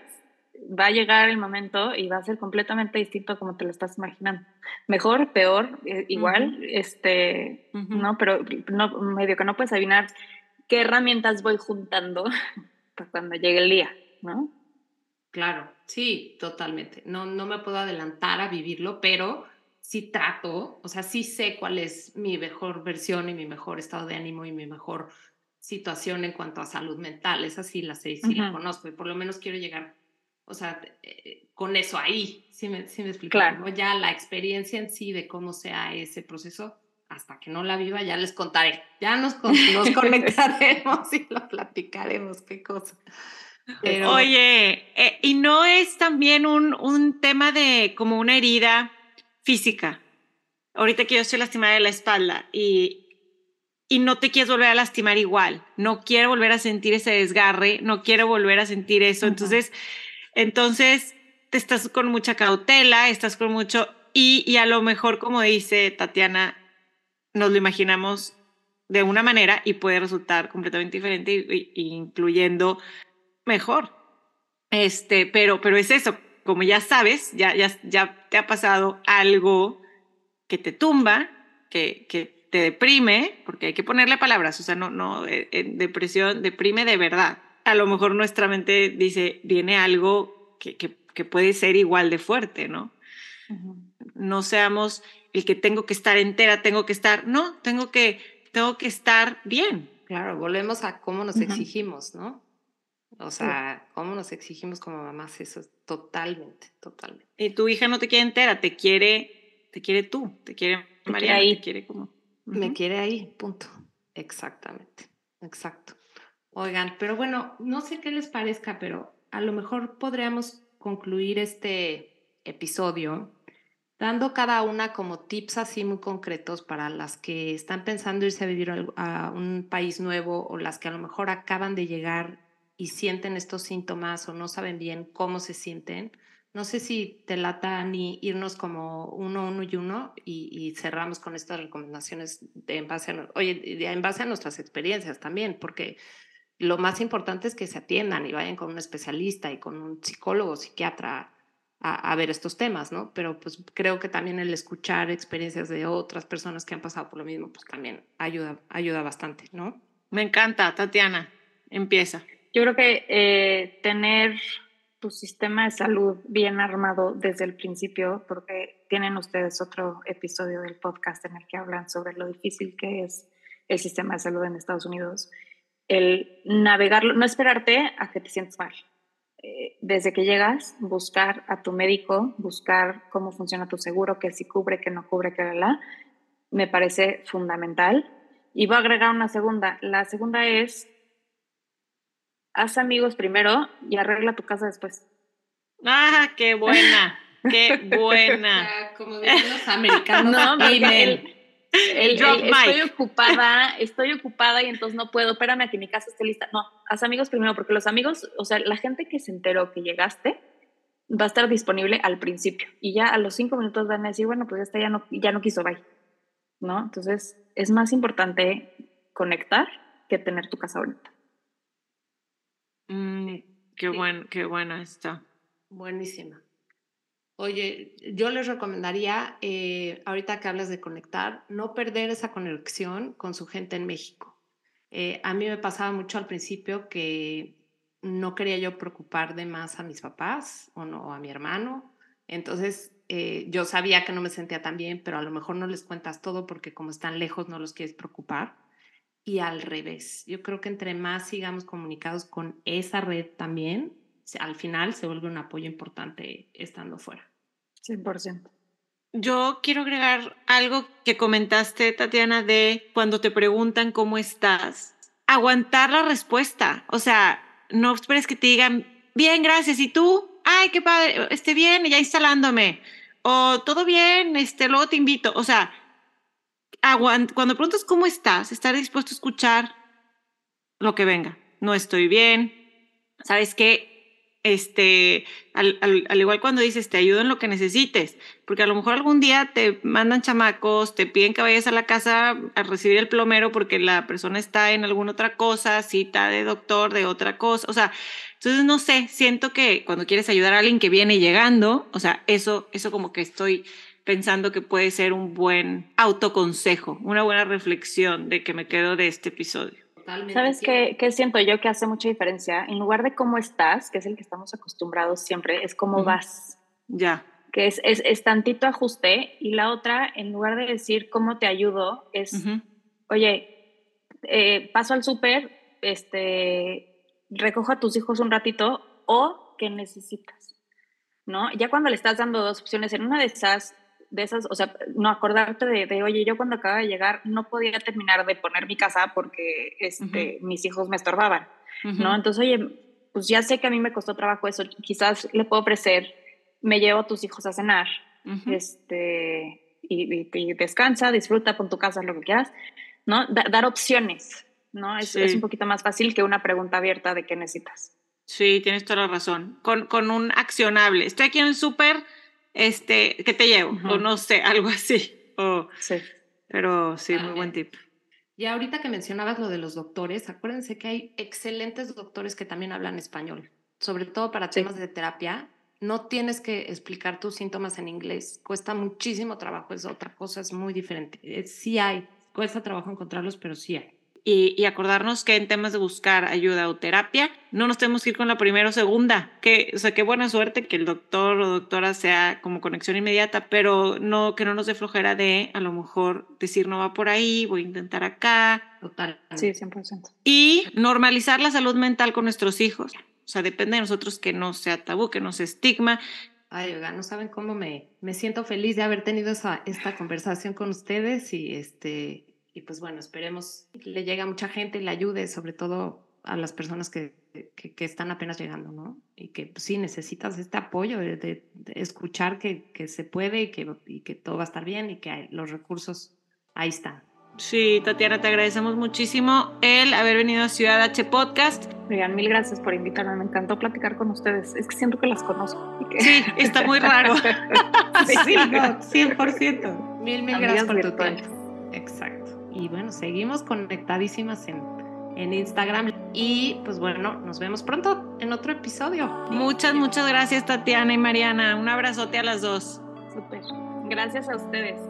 va a llegar el momento y va a ser completamente distinto a como te lo estás imaginando. Mejor, peor, eh, igual, este, no, pero no, medio que no puedes adivinar qué herramientas voy juntando para cuando llegue el día, ¿no? Claro, sí, totalmente. No, no me puedo adelantar a vivirlo, pero sí trato, o sea, sí sé cuál es mi mejor versión y mi mejor estado de ánimo y mi mejor situación en cuanto a salud mental. Esa sí la sé y sí la conozco y por lo menos quiero llegar, o sea, eh, con eso ahí, sí me, sí me explico. Claro. Ya la experiencia en sí de cómo sea ese proceso, hasta que no la viva, ya les contaré. Ya nos, nos conectaremos y lo platicaremos, qué cosa. Oye, eh, ¿y no es también un, un tema de como una herida? Física. Ahorita que yo estoy lastimada de la espalda y, y no te quieres volver a lastimar igual, no quiero volver a sentir ese desgarre, no quiero volver a sentir eso. Entonces, entonces te estás con mucha cautela, estás con mucho y, y a lo mejor, como dice Tatiana, nos lo imaginamos de una manera y puede resultar completamente diferente, incluyendo mejor. Este, pero, pero es eso, como ya sabes, ya, ya, ya te ha pasado algo que te tumba, que, que te deprime, porque hay que ponerle palabras, o sea, no, no, eh, en depresión deprime de verdad. A lo mejor nuestra mente dice, viene algo que, que, que puede ser igual de fuerte, ¿no? No seamos el que tengo que estar entera, tengo que estar, no, tengo que, tengo que estar bien. Claro, volvemos a cómo nos exigimos, ¿no? O sea, cómo nos exigimos como mamás, eso es totalmente, totalmente. Y tu hija no te quiere entera, te quiere, te quiere tú, te quiere María, te quiere como. Me quiere ahí, punto. Exactamente, exacto. Oigan, pero bueno, no sé qué les parezca, pero a lo mejor podríamos concluir este episodio dando cada una como tips así muy concretos para las que están pensando irse a vivir a un país nuevo o las que a lo mejor acaban de llegar y sienten estos síntomas o no saben bien cómo se sienten, no sé si te lata ni irnos como uno, uno y uno y, cerramos con estas recomendaciones de, en, base a, oye, en base a nuestras experiencias también, porque lo más importante es que se atiendan y vayan con un especialista y con un psicólogo, psiquiatra a, a, ver estos temas, ¿no? Pero pues creo que también el escuchar experiencias de otras personas que han pasado por lo mismo, pues también ayuda, ayuda bastante, ¿no? Me encanta, Tatiana. Empieza. Yo creo que eh, tener tu sistema de salud bien armado desde el principio, porque tienen ustedes otro episodio del podcast en el que hablan sobre lo difícil que es el sistema de salud en Estados Unidos, el navegarlo, no esperarte a que te sientas mal. Eh, desde que llegas, buscar a tu médico, buscar cómo funciona tu seguro, que si cubre, que no cubre, que la, me parece fundamental. Y voy a agregar una segunda. La segunda es haz amigos primero y arregla tu casa después. Ah, qué buena, qué buena. Como dicen los americanos, no, el, estoy ocupada, estoy ocupada y entonces no puedo, espérame a que mi casa esté lista. No, haz amigos primero, porque los amigos, o sea, la gente que se enteró que llegaste va a estar disponible al principio y ya a los cinco minutos van a decir, bueno, pues esta ya no, ya no quiso, bye. ¿No? Entonces es más importante conectar que tener tu casa bonita. Mm, qué, buen, qué buena está. Buenísima. Oye, yo les recomendaría, eh, ahorita que hablas de conectar, no perder esa conexión con su gente en México. Eh, a mí me pasaba mucho al principio que no quería yo preocupar de más a mis papás o no a mi hermano. Entonces eh, yo sabía que no me sentía tan bien, pero a lo mejor no les cuentas todo porque como están lejos no los quieres preocupar. Y al revés, yo creo que entre más sigamos comunicados con esa red también, al final se vuelve un apoyo importante estando fuera. 100%. Yo quiero agregar algo que comentaste, Tatiana, de cuando te preguntan cómo estás, aguantar la respuesta. O sea, no esperes que te digan, bien, gracias, ¿y tú? Ay, qué padre, esté bien, ya instalándome o todo bien, este, luego te invito. O sea, cuando preguntas cómo estás, estar dispuesto a escuchar lo que venga. No estoy bien. ¿Sabes qué? Este, al, al, igual cuando dices, te ayudo en lo que necesites, porque a lo mejor algún día te mandan chamacos, te piden que vayas a la casa a recibir el plomero porque la persona está en alguna otra cosa, cita de doctor, de otra cosa, o sea, entonces, no sé, siento que cuando quieres ayudar a alguien que viene llegando, o sea, eso, eso como que estoy pensando que puede ser un buen autoconsejo, una buena reflexión de que me quedo de este episodio. ¿Sabes qué, qué, siento yo que hace mucha diferencia? En lugar de cómo estás, que es el que estamos acostumbrados siempre, es cómo vas. Ya. Que es, es, es, tantito ajuste. Y la otra, en lugar de decir cómo te ayudo, es, oye, eh, paso al súper, este, recojo a tus hijos un ratito o qué necesitas, ¿no? Ya cuando le estás dando dos opciones, en una de esas, de esas, o sea, no acordarte de, oye, yo cuando acaba de llegar no podía terminar de poner mi casa porque este, mis hijos me estorbaban, ¿no? Entonces, oye, pues ya sé que a mí me costó trabajo eso, quizás le puedo ofrecer, me llevo a tus hijos a cenar, este, y, descansa, disfruta con tu casa, lo que quieras, ¿no? dar opciones, ¿no? Es, es, un poquito más fácil que una pregunta abierta de qué necesitas. Sí, tienes toda la razón. Con, con un accionable. Estoy aquí en el súper, este, ¿qué te llevo? O no sé, algo así. sí. Pero sí, muy buen tip. Y ahorita que mencionabas lo de los doctores, acuérdense que hay excelentes doctores que también hablan español, sobre todo para temas de terapia. No tienes que explicar tus síntomas en inglés, cuesta muchísimo trabajo, es otra cosa, es muy diferente. Eh, sí hay, cuesta trabajo encontrarlos, pero sí hay y, acordarnos que en temas de buscar ayuda o terapia, no nos tenemos que ir con la primera o segunda. Que, o sea, qué buena suerte que el doctor o doctora sea como conexión inmediata, pero no que no nos dé flojera de a lo mejor decir no va por ahí, voy a intentar acá. Total. Sí, 100%. Y normalizar la salud mental con nuestros hijos. O sea, depende de nosotros que no sea tabú, que no sea estigma. Ay, oiga, no saben cómo me, me siento feliz de haber tenido esa, esta conversación con ustedes y este y pues bueno, esperemos que le llegue a mucha gente y le ayude, sobre todo a las personas que, que, están apenas llegando, ¿no? Y que pues, sí necesitas este apoyo de, escuchar que, que, se puede y que, y que todo va a estar bien y que los recursos ahí están. Sí, Tatiana, te agradecemos muchísimo el haber venido a Ciudad H Podcast. Oigan, mil gracias por invitarme. Me encantó platicar con ustedes. Es que siento que las conozco. Sí, está muy raro. sí, no, 100%. Mil, mil gracias por tu tiempo. Exacto. Y bueno, seguimos conectadísimas en, en Instagram. Y pues bueno, nos vemos pronto en otro episodio. Muchas, muchas gracias Tatiana y Mariana. Un abrazote a las dos. Súper. Gracias a ustedes.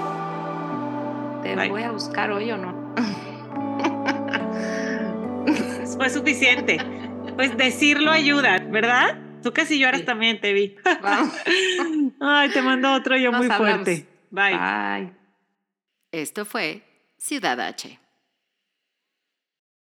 Te voy a buscar hoy o no. Fue suficiente. Pues decirlo ayuda, ¿verdad? Tú casi lloras también, te vi. Ay, te mando otro yo muy fuerte. Bye. Esto fue Ciudad H.